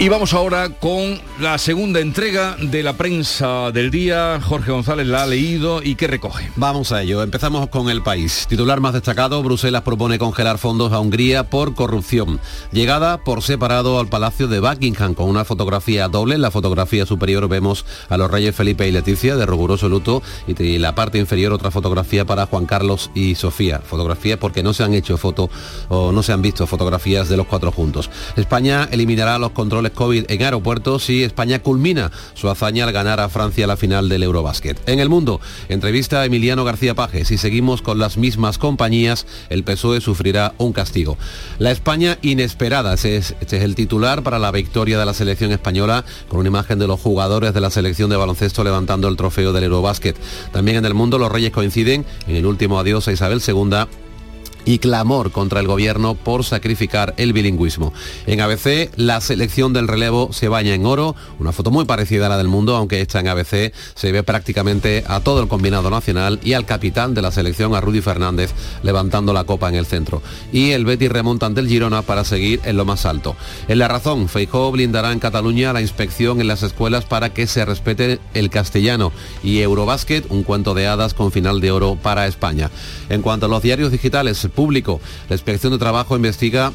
Speaker 1: Y vamos ahora con la segunda entrega de la prensa del día. Jorge González la ha leído y qué recoge.
Speaker 5: Vamos a ello. Empezamos con el país. Titular más destacado, Bruselas propone congelar fondos a Hungría por corrupción. Llegada por separado al Palacio de Buckingham con una fotografía doble. En la fotografía superior vemos a los reyes Felipe y Leticia de riguroso luto y de la parte inferior otra fotografía para Juan Carlos y Sofía. Fotografías porque no se han hecho fotos o no se han visto fotografías de los cuatro juntos. España eliminará los controles COVID en aeropuertos y España culmina su hazaña al ganar a Francia la final del Eurobásquet. En el mundo, entrevista a Emiliano García Paje. Si seguimos con las mismas compañías, el PSOE sufrirá un castigo. La España inesperada, ese es, este es el titular para la victoria de la selección española, con una imagen de los jugadores de la selección de baloncesto levantando el trofeo del Eurobásquet. También en el mundo los reyes coinciden en el último adiós a Isabel II y clamor contra el gobierno por sacrificar el bilingüismo. En ABC, la selección del relevo se baña en oro, una foto muy parecida a la del mundo, aunque esta en ABC se ve prácticamente a todo el combinado nacional y al capitán de la selección, a Rudy Fernández, levantando la copa en el centro. Y el Betis remonta ante el Girona para seguir en lo más alto. En la razón, Feijó blindará en Cataluña la inspección en las escuelas para que se respete el castellano y Eurobásquet, un cuento de hadas con final de oro para España. En cuanto a los diarios digitales, público, la inspección de trabajo investiga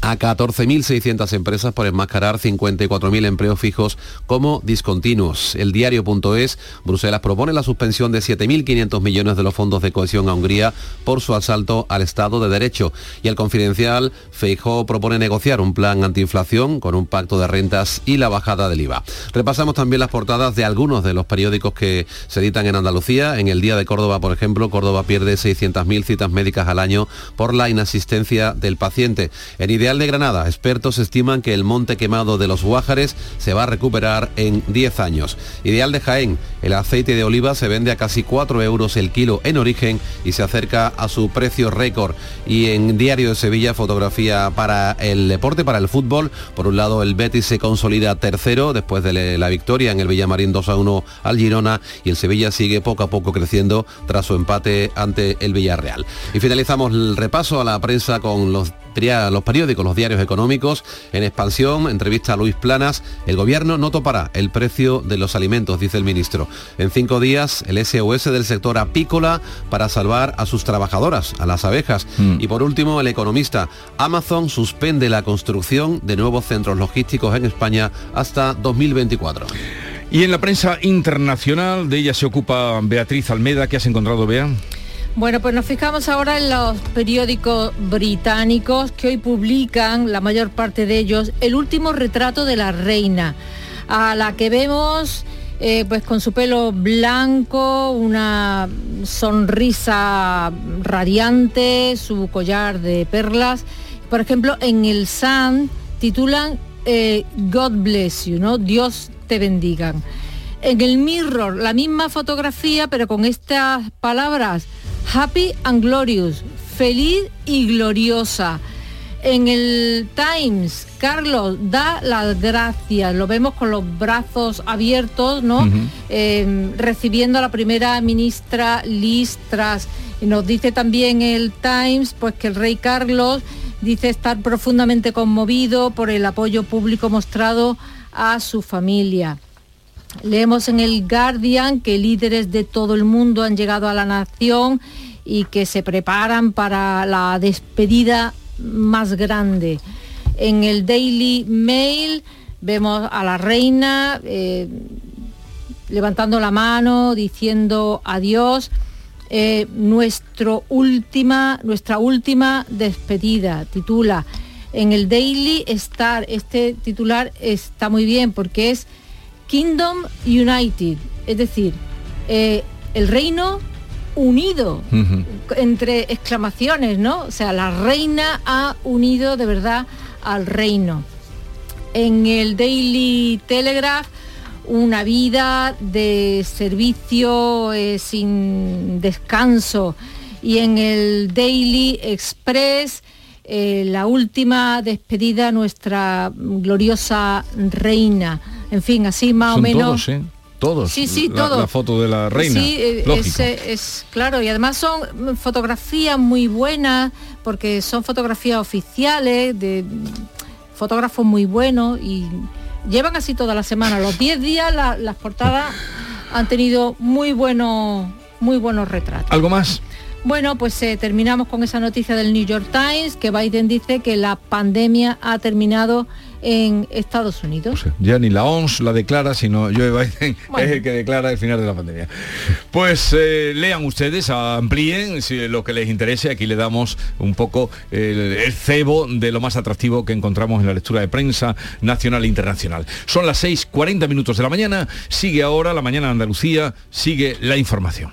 Speaker 5: a 14.600 empresas por enmascarar 54.000 empleos fijos como discontinuos. El diario.es, Bruselas propone la suspensión de 7.500 millones de los fondos de cohesión a Hungría por su asalto al Estado de Derecho. Y el confidencial, Feijó propone negociar un plan antiinflación con un pacto de rentas y la bajada del IVA. Repasamos también las portadas de algunos de los periódicos que se editan en Andalucía. En el Día de Córdoba, por ejemplo, Córdoba pierde 600.000 citas médicas al año por la inasistencia del paciente. En Ideal de Granada, expertos estiman que el monte quemado de los Guájares se va a recuperar en 10 años. Ideal de Jaén, el aceite de oliva se vende a casi 4 euros el kilo en origen y se acerca a su precio récord. Y en Diario de Sevilla, fotografía para el deporte, para el fútbol. Por un lado, el Betis se consolida tercero después de la victoria en el Villamarín 2 a 1 al Girona y el Sevilla sigue poco a poco creciendo tras su empate ante el Villarreal. Y finalizamos el repaso a la prensa con los los periódicos, los diarios económicos. En expansión, entrevista a Luis Planas, el gobierno no topará el precio de los alimentos, dice el ministro. En cinco días, el SOS del sector apícola para salvar a sus trabajadoras, a las abejas. Y por último, el economista, Amazon suspende la construcción de nuevos centros logísticos en España hasta 2024.
Speaker 1: Y en la prensa internacional, de ella se ocupa Beatriz Almeda. ¿Qué has encontrado, Bea?
Speaker 6: Bueno, pues nos fijamos ahora en los periódicos británicos que hoy publican, la mayor parte de ellos, el último retrato de la reina, a la que vemos eh, pues con su pelo blanco, una sonrisa radiante, su collar de perlas. Por ejemplo, en el Sun titulan eh, God bless you, ¿no? Dios te bendiga. En el Mirror, la misma fotografía, pero con estas palabras, Happy and Glorious, feliz y gloriosa. En el Times, Carlos da las gracias, lo vemos con los brazos abiertos, ¿no? Eh, recibiendo a la primera ministra. Y nos dice también el Times, pues que el rey Carlos dice estar profundamente conmovido por el apoyo público mostrado a su familia. Leemos en el Guardian que líderes de todo el mundo han llegado a la nación y que se preparan para la despedida más grande. En el Daily Mail vemos a la reina eh, levantando la mano, diciendo adiós. Eh, última, nuestra última despedida, titula. En el Daily Star, este titular está muy bien porque es Kingdom United, es decir, eh, el reino unido, entre exclamaciones, ¿no? O sea, la reina ha unido de verdad al reino. En el Daily Telegraph, una vida de servicio eh, sin descanso. Y en el Daily Express, eh, la última despedida nuestra gloriosa reina. En fin, así más o menos.
Speaker 1: Todos, ¿eh? Todos.
Speaker 6: Sí, sí,
Speaker 1: la,
Speaker 6: todo.
Speaker 1: La foto de la reina.
Speaker 6: Sí, eh, es, es, claro. Y además son fotografías muy buenas, porque son fotografías oficiales, de fotógrafos muy buenos y llevan así toda la semana. Los 10 días las portadas han tenido muy buenos, muy buenos retratos.
Speaker 1: ¿Algo más?
Speaker 6: Bueno, pues eh, terminamos con esa noticia del New York Times, que Biden dice que la pandemia ha terminado en Estados Unidos.
Speaker 1: Pues, ya ni la OMS la declara, sino Joe Biden es el que declara el final de la pandemia. Pues eh, lean ustedes, amplíen si lo que les interese. Aquí le damos un poco el, el, cebo de lo más atractivo que encontramos en la lectura de prensa nacional e internacional. Son las 6.40 minutos de la mañana, sigue ahora la mañana de Andalucía, sigue la información.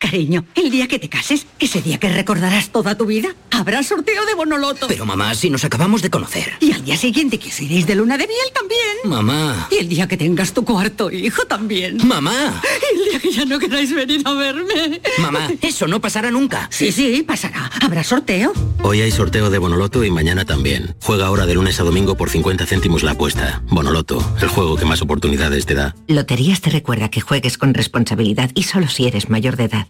Speaker 18: Cariño, el día que te cases, ese día que recordarás toda tu vida, habrá sorteo de Bonoloto.
Speaker 19: Pero mamá, si nos acabamos de conocer.
Speaker 18: Y al día siguiente que os iréis de luna de miel también.
Speaker 19: Mamá.
Speaker 18: Y el día que tengas tu cuarto hijo también.
Speaker 19: Mamá.
Speaker 18: Y el día que ya no queráis venir a verme.
Speaker 19: Mamá, eso no pasará nunca.
Speaker 18: Sí, sí, pasará. ¿Habrá sorteo?
Speaker 19: Hoy hay sorteo de Bonoloto y mañana también. Juega ahora de lunes a domingo por 50 céntimos la apuesta. Bonoloto, el juego que más oportunidades te da.
Speaker 20: Loterías te recuerda que juegues con responsabilidad y solo si eres mayor de edad.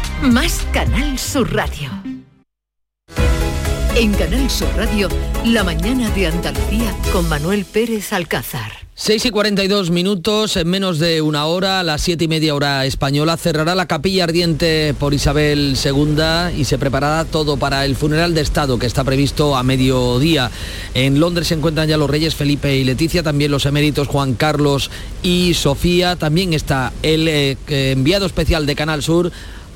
Speaker 17: más Canal Sur Radio. En Canal Sur Radio, la mañana de Andalucía con Manuel Pérez Alcázar.
Speaker 2: 6 y 42 minutos, en menos de una hora, a las 7 y media hora española, cerrará la capilla ardiente por Isabel II y se preparará todo para el funeral de Estado que está previsto a mediodía. En Londres se encuentran ya los reyes Felipe y Leticia, también los eméritos Juan Carlos y Sofía, también está el eh, enviado especial de Canal Sur,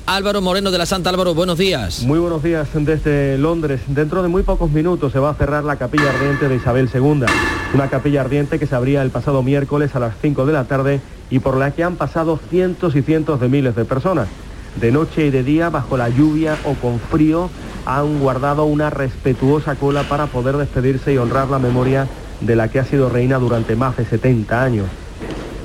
Speaker 2: Álvaro Moreno de la Santa Álvaro, buenos días.
Speaker 21: Muy buenos días desde Londres. Dentro de muy pocos minutos se va a cerrar la capilla ardiente de Isabel II, una capilla ardiente que se abría el pasado miércoles a las 5 de la tarde y por la que han pasado cientos y cientos de miles de personas. De noche y de día, bajo la lluvia o con frío, han guardado una respetuosa cola para poder despedirse y honrar la memoria de la que ha sido reina durante más de 70 años.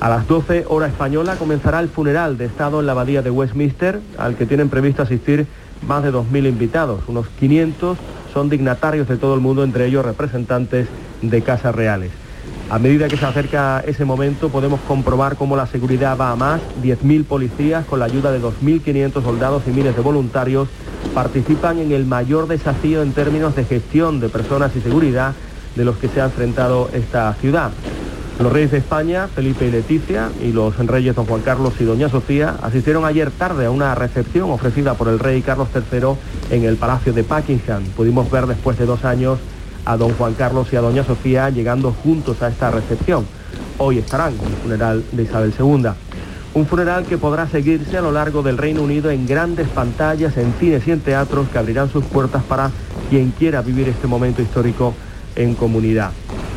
Speaker 21: A las 12 hora española comenzará el funeral de Estado en la abadía de Westminster, al que tienen previsto asistir más de 2.000 invitados. Unos 500 son dignatarios de todo el mundo, entre ellos representantes de casas reales. A medida que se acerca ese momento podemos comprobar cómo la seguridad va a más. 10.000 policías con la ayuda de 2.500 soldados y miles de voluntarios participan en el mayor desafío en términos de gestión de personas y seguridad de los que se ha enfrentado esta ciudad. Los reyes de España, Felipe y Leticia, y los reyes don Juan Carlos y doña Sofía asistieron ayer tarde a una recepción ofrecida por el rey Carlos III en el Palacio de Buckingham. Pudimos ver después de dos años a don Juan Carlos y a doña Sofía llegando juntos a esta recepción. Hoy estarán en el funeral de Isabel II. Un funeral que podrá seguirse a lo largo del Reino Unido en grandes pantallas, en cines y en teatros que abrirán sus puertas para quien quiera vivir este momento histórico en comunidad.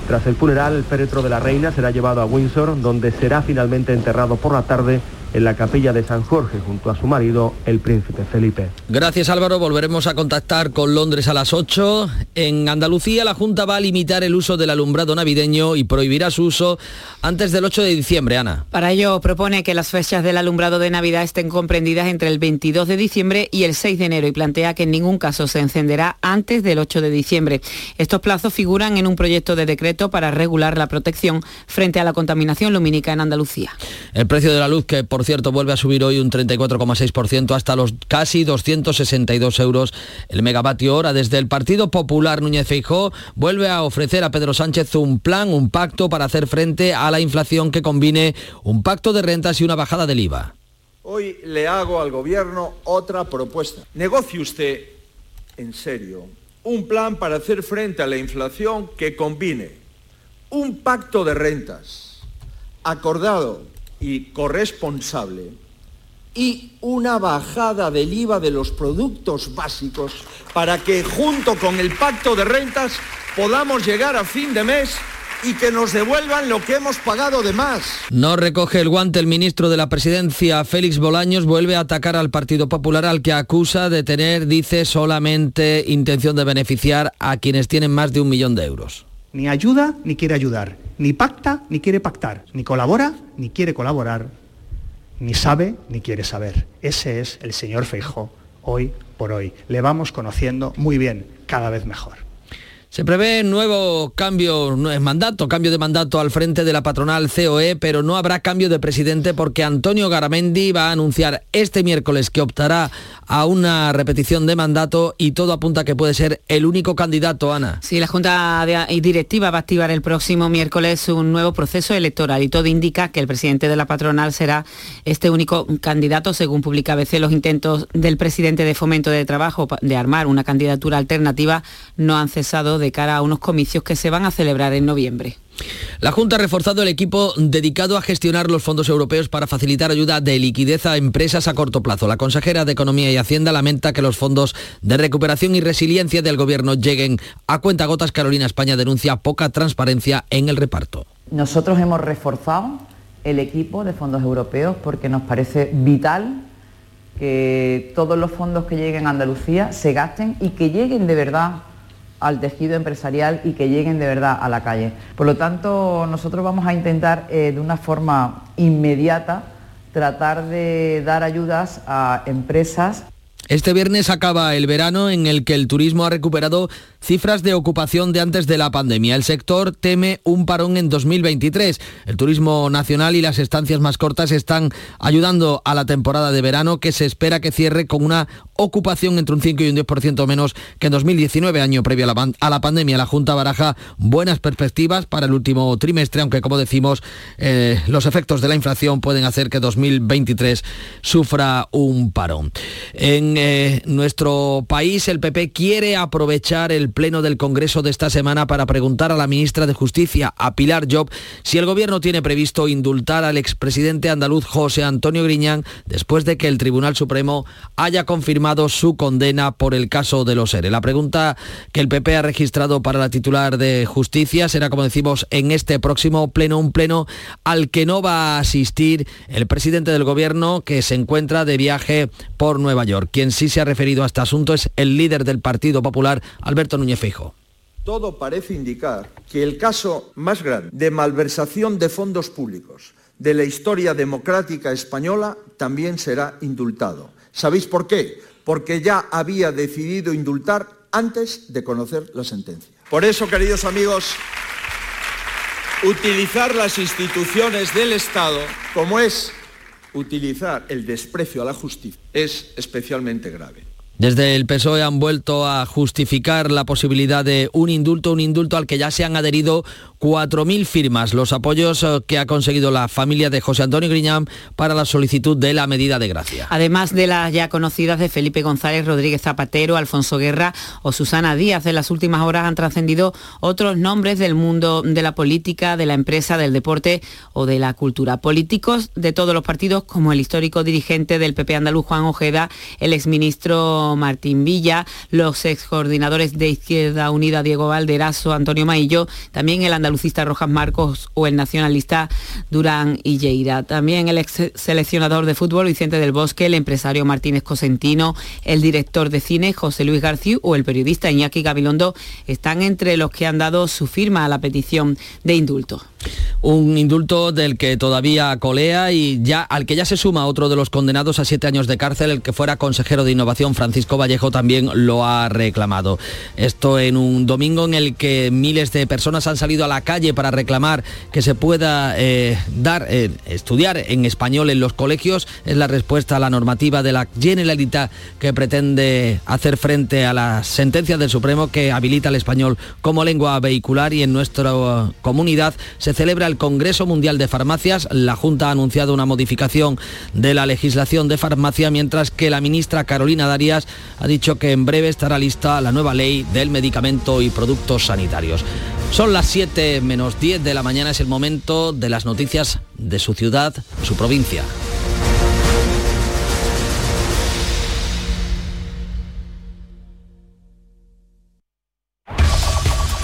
Speaker 21: Tras el funeral, el féretro de la reina será llevado a Windsor, donde será finalmente enterrado por la tarde en la capilla de San Jorge junto a su marido, el príncipe Felipe.
Speaker 2: Gracias Álvaro, volveremos a contactar con Londres a las 8. En Andalucía la Junta va a limitar el uso del alumbrado navideño y prohibirá su uso antes del 8 de diciembre, Ana.
Speaker 8: Para ello propone que las fechas del alumbrado de Navidad estén comprendidas entre el 22 de diciembre y el 6 de enero y plantea que en ningún caso se encenderá antes del 8 de diciembre. Estos plazos figuran en un proyecto de decreto para regular la protección frente a la contaminación lumínica en Andalucía.
Speaker 2: El precio de la luz que por cierto, vuelve a subir hoy un 34,6% hasta los casi 262 euros el megavatio hora. Desde el Partido Popular, Núñez Feijó vuelve a ofrecer a Pedro Sánchez un plan, un pacto para hacer frente a la inflación que combine un pacto de rentas y una bajada del IVA.
Speaker 22: Hoy le hago al Gobierno otra propuesta. Negocie usted, en serio, un plan para hacer frente a la inflación que combine un pacto de rentas acordado y corresponsable y una bajada del IVA de los productos básicos para que junto con el pacto de rentas podamos llegar a fin de mes y que nos devuelvan lo que hemos pagado de más.
Speaker 2: No recoge el guante el ministro de la Presidencia, Félix Bolaños, vuelve a atacar al Partido Popular al que acusa de tener, dice, solamente intención de beneficiar a quienes tienen más de un millón de euros.
Speaker 23: Ni ayuda ni quiere ayudar, ni pacta ni quiere pactar, ni colabora ni quiere colaborar, ni sabe ni quiere saber. Ese es el señor Feijó hoy por hoy. Le vamos conociendo muy bien, cada vez mejor.
Speaker 2: Se prevé nuevo cambio, no es mandato, cambio de mandato al frente de la patronal COE, pero no habrá cambio de presidente porque Antonio Garamendi va a anunciar este miércoles que optará a una repetición de mandato y todo apunta que puede ser el único candidato, Ana.
Speaker 8: Sí, la Junta Directiva va a activar el próximo miércoles un nuevo proceso electoral y todo indica que el presidente de la patronal será este único candidato, según publica ABC. Los intentos del presidente de Fomento de Trabajo de armar una candidatura alternativa no han cesado de cara a unos comicios que se van a celebrar en noviembre.
Speaker 2: La Junta ha reforzado el equipo dedicado a gestionar los fondos europeos para facilitar ayuda de liquidez a empresas a corto plazo. La consejera de Economía y Hacienda lamenta que los fondos de recuperación y resiliencia del Gobierno lleguen a cuentagotas. Carolina España denuncia poca transparencia en el reparto.
Speaker 24: Nosotros hemos reforzado el equipo de fondos europeos porque nos parece vital que todos los fondos que lleguen a Andalucía se gasten y que lleguen de verdad al tejido empresarial y que lleguen de verdad a la calle. Por lo tanto, nosotros vamos a intentar eh, de una forma inmediata tratar de dar ayudas a empresas
Speaker 2: este viernes acaba el verano en el que el turismo ha recuperado cifras de ocupación de antes de la pandemia. El sector teme un parón en 2023. El turismo nacional y las estancias más cortas están ayudando a la temporada de verano que se espera que cierre con una ocupación entre un 5 y un 10% menos que en 2019, año previo a la, pandemia. La Junta baraja buenas perspectivas para el último trimestre, aunque como decimos, eh, los efectos de la inflación pueden hacer que 2023 sufra un parón. En eh, nuestro país, el PP quiere aprovechar el pleno del Congreso de esta semana para preguntar a la ministra de Justicia, a Pilar Job, si el gobierno tiene previsto indultar al expresidente andaluz José Antonio Griñán después de que el Tribunal Supremo haya confirmado su condena por el caso de los ERE. La pregunta que el PP ha registrado para la titular de Justicia será, como decimos, en este próximo pleno, un pleno al que no va a asistir el presidente del gobierno que se encuentra de viaje por Nueva York. Quien sí se ha referido a este asunto es el líder del Partido Popular, Alberto Núñez Feijóo.
Speaker 22: Todo parece indicar que el caso más grande de malversación de fondos públicos de la historia democrática española también será indultado. ¿Sabéis por qué? Porque ya había decidido indultar antes de conocer la sentencia. Por eso, queridos amigos, utilizar las instituciones del Estado, como es utilizar el desprecio a la justicia, es especialmente grave.
Speaker 2: Desde el PSOE han vuelto a justificar la posibilidad de un indulto, un indulto al que ya se han adherido 4.000 firmas, los apoyos eh, que ha conseguido la familia de José Antonio Griñán para la solicitud de la medida de gracia.
Speaker 8: Además de las ya conocidas de Felipe González, Rodríguez Zapatero, Alfonso Guerra o Susana Díaz, en las últimas horas han trascendido otros nombres del mundo de la política, de la empresa, del deporte o de la cultura. Políticos de todos los partidos, como el histórico dirigente del PP andaluz Juan Ojeda, el exministro Martín Villa, los ex coordinadores de Izquierda Unida Diego Valderazo, Antonio Maillo, también el andaluz lucista Rojas Marcos o el nacionalista Durán y Lleida. También el ex seleccionador de fútbol Vicente del Bosque, el empresario Martínez Cosentino, el director de cine José Luis García o el periodista Iñaki Gabilondo están entre los que han dado su firma a la petición de indulto.
Speaker 2: Un indulto del que todavía colea y ya al que ya se suma otro de los condenados a siete años de cárcel, el que fuera consejero de innovación Francisco Vallejo también lo ha reclamado. Esto en un domingo en el que miles de personas han salido a la calle para reclamar que se pueda eh, dar, eh, estudiar en español en los colegios, es la respuesta a la normativa de la Generalitat que pretende hacer frente a la sentencia del Supremo que habilita el español como lengua vehicular y en nuestra comunidad se celebra el Congreso Mundial de Farmacias. La Junta ha anunciado una modificación de la legislación de farmacia, mientras que la ministra Carolina Darias ha dicho que en breve estará lista la nueva ley del medicamento y productos sanitarios. Son las 7 menos 10 de la mañana, es el momento de las noticias de su ciudad, su provincia.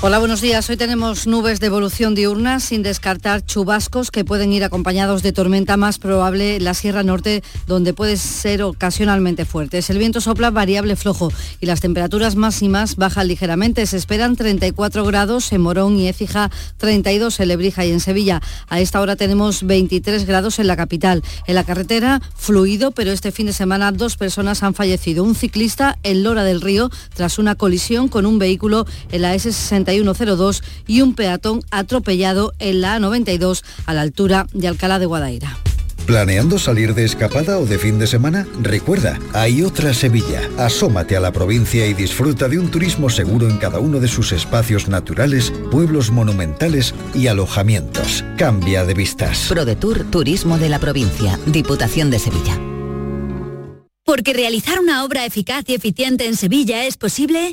Speaker 25: Hola, buenos días. Hoy tenemos nubes de evolución diurna sin descartar chubascos que pueden ir acompañados de tormenta más probable en la Sierra Norte, donde puede ser ocasionalmente fuertes. El viento sopla variable flojo y las temperaturas máximas bajan ligeramente. Se esperan 34 grados en Morón y Écija, 32 en Lebrija y en Sevilla. A esta hora tenemos 23 grados en la capital. En la carretera, fluido, pero este fin de semana dos personas han fallecido. Un ciclista en Lora del Río tras una colisión con un vehículo en la S61 102 y un peatón atropellado en la A92 a la altura de Alcalá de Guadaira.
Speaker 26: ¿Planeando salir de escapada o de fin de semana? Recuerda, hay otra Sevilla. Asómate a la provincia y disfruta de un turismo seguro en cada uno de sus espacios naturales, pueblos monumentales y alojamientos. Cambia de vistas.
Speaker 27: ProDetour Turismo de la Provincia, Diputación de Sevilla.
Speaker 28: Porque realizar una obra eficaz y eficiente en Sevilla es posible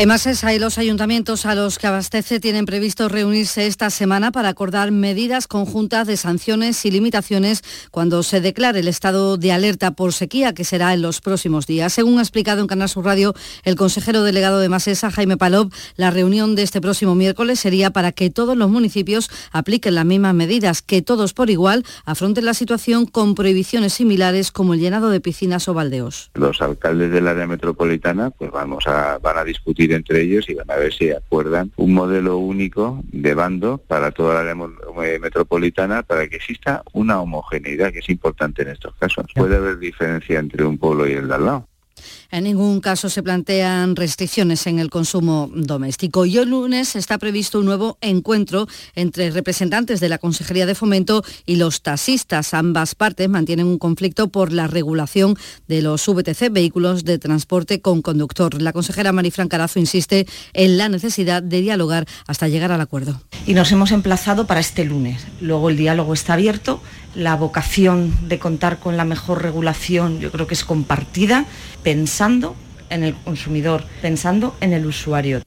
Speaker 25: EMASESA y los ayuntamientos a los que abastece tienen previsto reunirse esta semana para acordar medidas conjuntas de sanciones y limitaciones cuando se declare el estado de alerta por sequía, que será en los próximos días. Según ha explicado en Canal Sur Radio el consejero delegado de EMASESA, Jaime Palop, la reunión de este próximo miércoles sería para que todos los municipios apliquen las mismas medidas, que todos por igual afronten la situación con prohibiciones similares como el llenado de piscinas o baldeos.
Speaker 29: Los alcaldes del área metropolitana pues vamos a, van a discutir entre ellos y van a ver si acuerdan un modelo único de bando para toda la área eh, metropolitana para que exista una homogeneidad que es importante en estos casos. Puede haber diferencia entre un pueblo y el de al lado.
Speaker 25: En ningún caso se plantean restricciones en el consumo doméstico. Y el lunes está previsto un nuevo encuentro entre representantes de la Consejería de Fomento y los taxistas. Ambas partes mantienen un conflicto por la regulación de los VTC, vehículos de transporte con conductor. La consejera Marifran Carazo insiste en la necesidad de dialogar hasta llegar al acuerdo.
Speaker 30: Y nos hemos emplazado para este lunes. Luego el diálogo está abierto la vocación de contar con la mejor regulación yo creo que es compartida pensando en el consumidor, pensando en el usuario.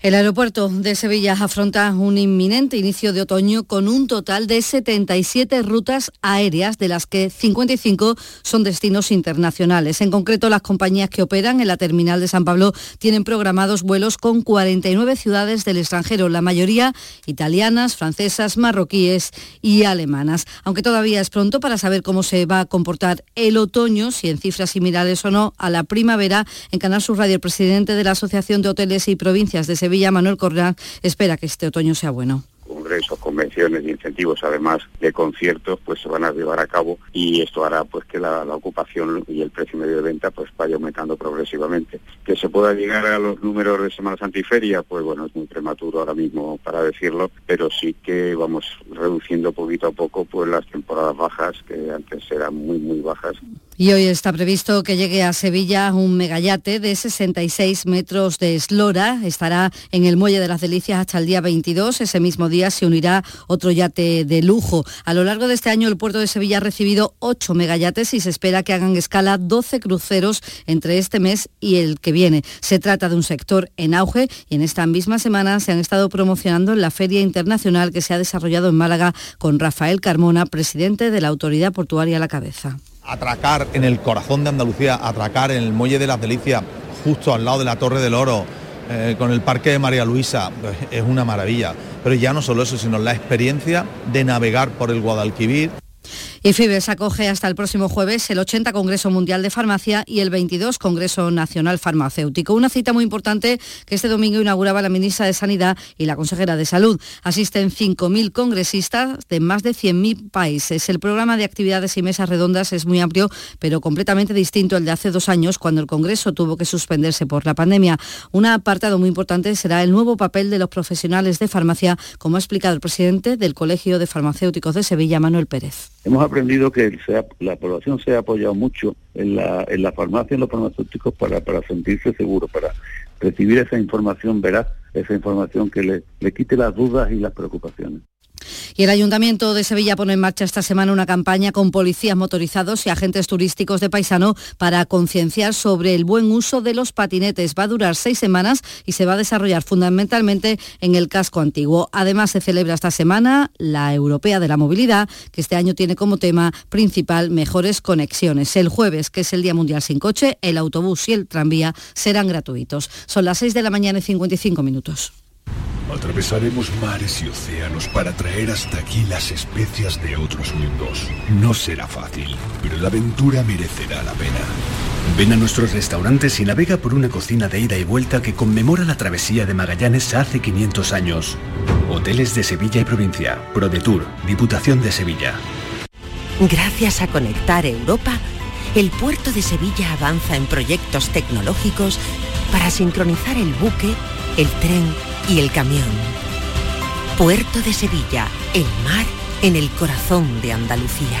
Speaker 25: El aeropuerto de Sevilla afronta un inminente inicio de otoño con un total de 77 rutas aéreas, de las que 55 son destinos internacionales. En concreto, las compañías que operan en la terminal de San Pablo tienen programados vuelos con 49 ciudades del extranjero, la mayoría italianas, francesas, marroquíes y alemanas. Aunque todavía es pronto para saber cómo se va a comportar el otoño, si en cifras similares o no a la primavera, en Canal Sur Radio, el presidente de la Asociación de Hoteles y Provincias de Sevilla, Sevilla, Manuel Correa, espera que este otoño sea bueno
Speaker 31: congresos, convenciones incentivos, además de conciertos, pues se van a llevar a cabo y esto hará pues que la, ocupación y el precio medio de venta pues vaya aumentando progresivamente. Que se pueda llegar a los números de Semana Santa y Feria, pues bueno, es muy prematuro ahora mismo para decirlo, pero sí que vamos reduciendo poquito a poco pues las temporadas bajas, que antes eran muy muy bajas.
Speaker 25: Y hoy está previsto que llegue a Sevilla un megayate de 66 metros de eslora. Estará en el Muelle de las Delicias hasta el día 22. Ese mismo día se unirá otro yate de lujo. A lo largo de este año el puerto de Sevilla ha recibido 8 megayates y se espera que hagan escala 12 cruceros entre este mes y el que viene. Se trata de un sector en auge y en esta misma semana se han estado promocionando en la Feria Internacional que se ha desarrollado en Málaga con Rafael Carmona, presidente de la Autoridad Portuaria a la cabeza
Speaker 32: atracar en el corazón de Andalucía, atracar en el Muelle de las Delicias, justo al lado de la Torre del Oro, eh, con el Parque de María Luisa, pues, es una maravilla. Pero ya no solo eso, sino la experiencia de navegar por el Guadalquivir.
Speaker 25: Y FIBES acoge hasta el próximo jueves el 80 Congreso Mundial de Farmacia y el 22 Congreso Nacional Farmacéutico. Una cita muy importante que este domingo inauguraba la ministra de Sanidad y la consejera de Salud. Asisten 5.000 congresistas de más de 100.000 países. El programa de actividades y mesas redondas es muy amplio, pero completamente distinto al de hace dos años, cuando el Congreso tuvo que suspenderse por la pandemia. Un apartado muy importante será el nuevo papel de los profesionales de farmacia, como ha explicado el presidente del Colegio de Farmacéuticos de Sevilla, Manuel Pérez
Speaker 33: aprendido que la población se ha apoyado mucho en la, en la farmacia, en los farmacéuticos, para, sentirse seguro, para recibir esa información veraz, esa información que le quite las dudas y las preocupaciones.
Speaker 25: Y el Ayuntamiento de Sevilla pone en marcha esta semana una campaña con policías motorizados y agentes turísticos de paisano para concienciar sobre el buen uso de los patinetes. Va a durar seis semanas y se va a desarrollar fundamentalmente en el casco antiguo. Además, se celebra esta semana la Europea de la Movilidad, que este año tiene como tema principal mejores conexiones. El jueves, que es el Día Mundial sin coche, el autobús y el tranvía serán gratuitos. Son las 6 de la mañana y 55 minutos.
Speaker 34: Atravesaremos mares y océanos para traer hasta aquí las especias de otros mundos. No será fácil, pero la aventura merecerá la pena. Ven a nuestros restaurantes y navega por una cocina de ida y vuelta que conmemora la travesía de Magallanes hace 500 años. Hoteles de Sevilla y provincia. ProDetour, Diputación de Sevilla.
Speaker 35: Gracias a Conectar Europa, el puerto de Sevilla avanza en proyectos tecnológicos para sincronizar el buque, el tren y el camión. Puerto de Sevilla, el mar en el corazón de Andalucía.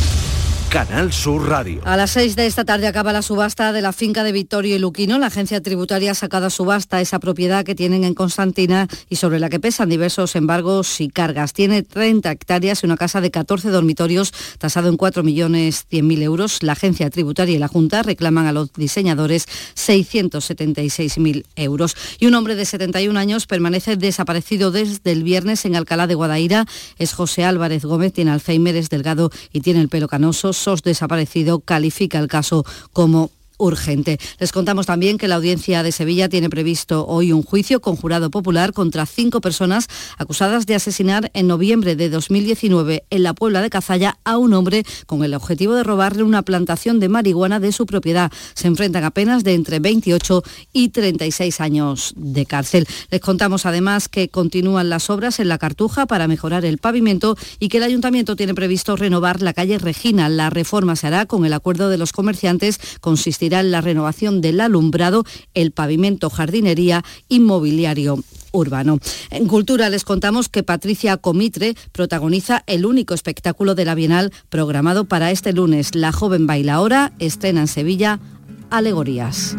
Speaker 10: Canal Sur Radio.
Speaker 25: A las 6 de esta tarde acaba la subasta de la finca de Victorio y Luquino. La agencia tributaria ha sacado a subasta esa propiedad que tienen en Constantina y sobre la que pesan diversos embargos y cargas. Tiene 30 hectáreas y una casa de 14 dormitorios tasado en 4 millones euros. La agencia tributaria y la Junta reclaman a los diseñadores 676.000 euros. Y un hombre de 71 años permanece desaparecido desde el viernes en Alcalá de Guadaira. Es José Álvarez Gómez, tiene Alzheimer, es delgado y tiene el pelo canoso SOS desaparecido califica el caso como urgente. Les contamos también que la audiencia de Sevilla tiene previsto hoy un juicio con jurado popular contra cinco personas acusadas de asesinar en noviembre de 2019 en la Puebla de Cazalla a un hombre con el objetivo de robarle una plantación de marihuana de su propiedad. Se enfrentan a penas de entre 28 y 36 años de cárcel. Les contamos además que continúan las obras en la Cartuja para mejorar el pavimento y que el ayuntamiento tiene previsto renovar la calle Regina. La reforma se hará con el acuerdo de los comerciantes, consistirá la renovación del alumbrado, el pavimento, jardinería, inmobiliario urbano. En Cultura les contamos que Patricia Comitre protagoniza el único espectáculo de la Bienal programado para este lunes. La joven baila ahora, estrena en Sevilla Alegorías.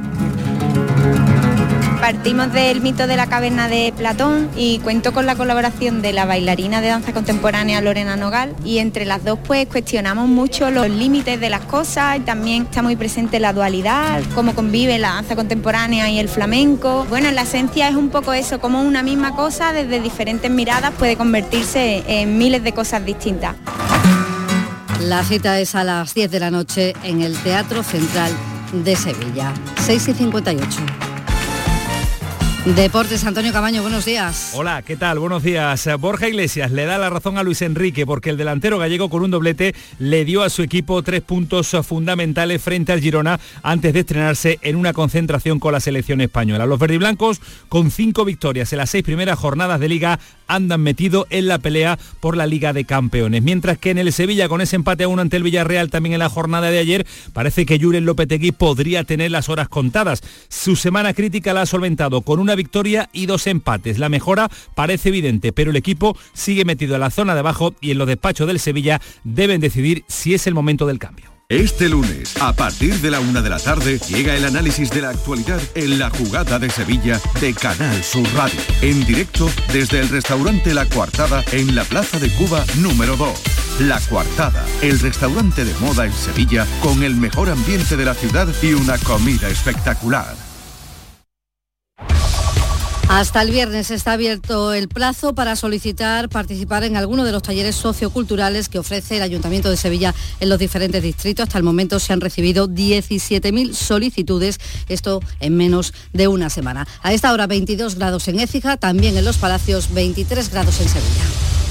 Speaker 36: Partimos del mito de la caverna de Platón y cuento con la colaboración de la bailarina de danza contemporánea Lorena Nogal y entre las dos pues cuestionamos mucho los límites de las cosas y también está muy presente la dualidad, cómo convive la danza contemporánea y el flamenco. Bueno, en la esencia es un poco eso, como una misma cosa desde diferentes miradas puede convertirse en miles de cosas distintas.
Speaker 25: La cita es a las 10 de la noche en el Teatro Central de Sevilla. 6 y 58. Deportes, Antonio Camaño, buenos días.
Speaker 16: Hola, ¿qué tal? Buenos días. Borja Iglesias le da la razón a Luis Enrique porque el delantero gallego con un doblete le dio a su equipo tres puntos fundamentales frente al Girona antes de estrenarse en una concentración con la selección española. Los verdiblancos, con cinco victorias en las seis primeras jornadas de liga, andan metidos en la pelea por la Liga de Campeones. Mientras que en el Sevilla, con ese empate a uno ante el Villarreal también en la jornada de ayer, parece que Juren Lopetegui podría tener las horas contadas. Su semana crítica la ha solventado con victoria y dos empates. La mejora parece evidente, pero el equipo sigue metido en la zona de abajo y en los despachos del Sevilla deben decidir si es el momento del cambio.
Speaker 10: Este lunes, a partir de la una de la tarde, llega el análisis de la actualidad en la jugada de Sevilla de Canal Sur Radio. En directo desde el restaurante La Coartada en la Plaza de Cuba número 2. La Coartada, el restaurante de moda en Sevilla con el mejor ambiente de la ciudad y una comida espectacular.
Speaker 25: Hasta el viernes está abierto el plazo para solicitar participar en alguno de los talleres socioculturales que ofrece el Ayuntamiento de Sevilla en los diferentes distritos. Hasta el momento se han recibido 17.000 solicitudes, esto en menos de una semana. A esta hora 22 grados en Écija, también en los Palacios 23 grados en Sevilla.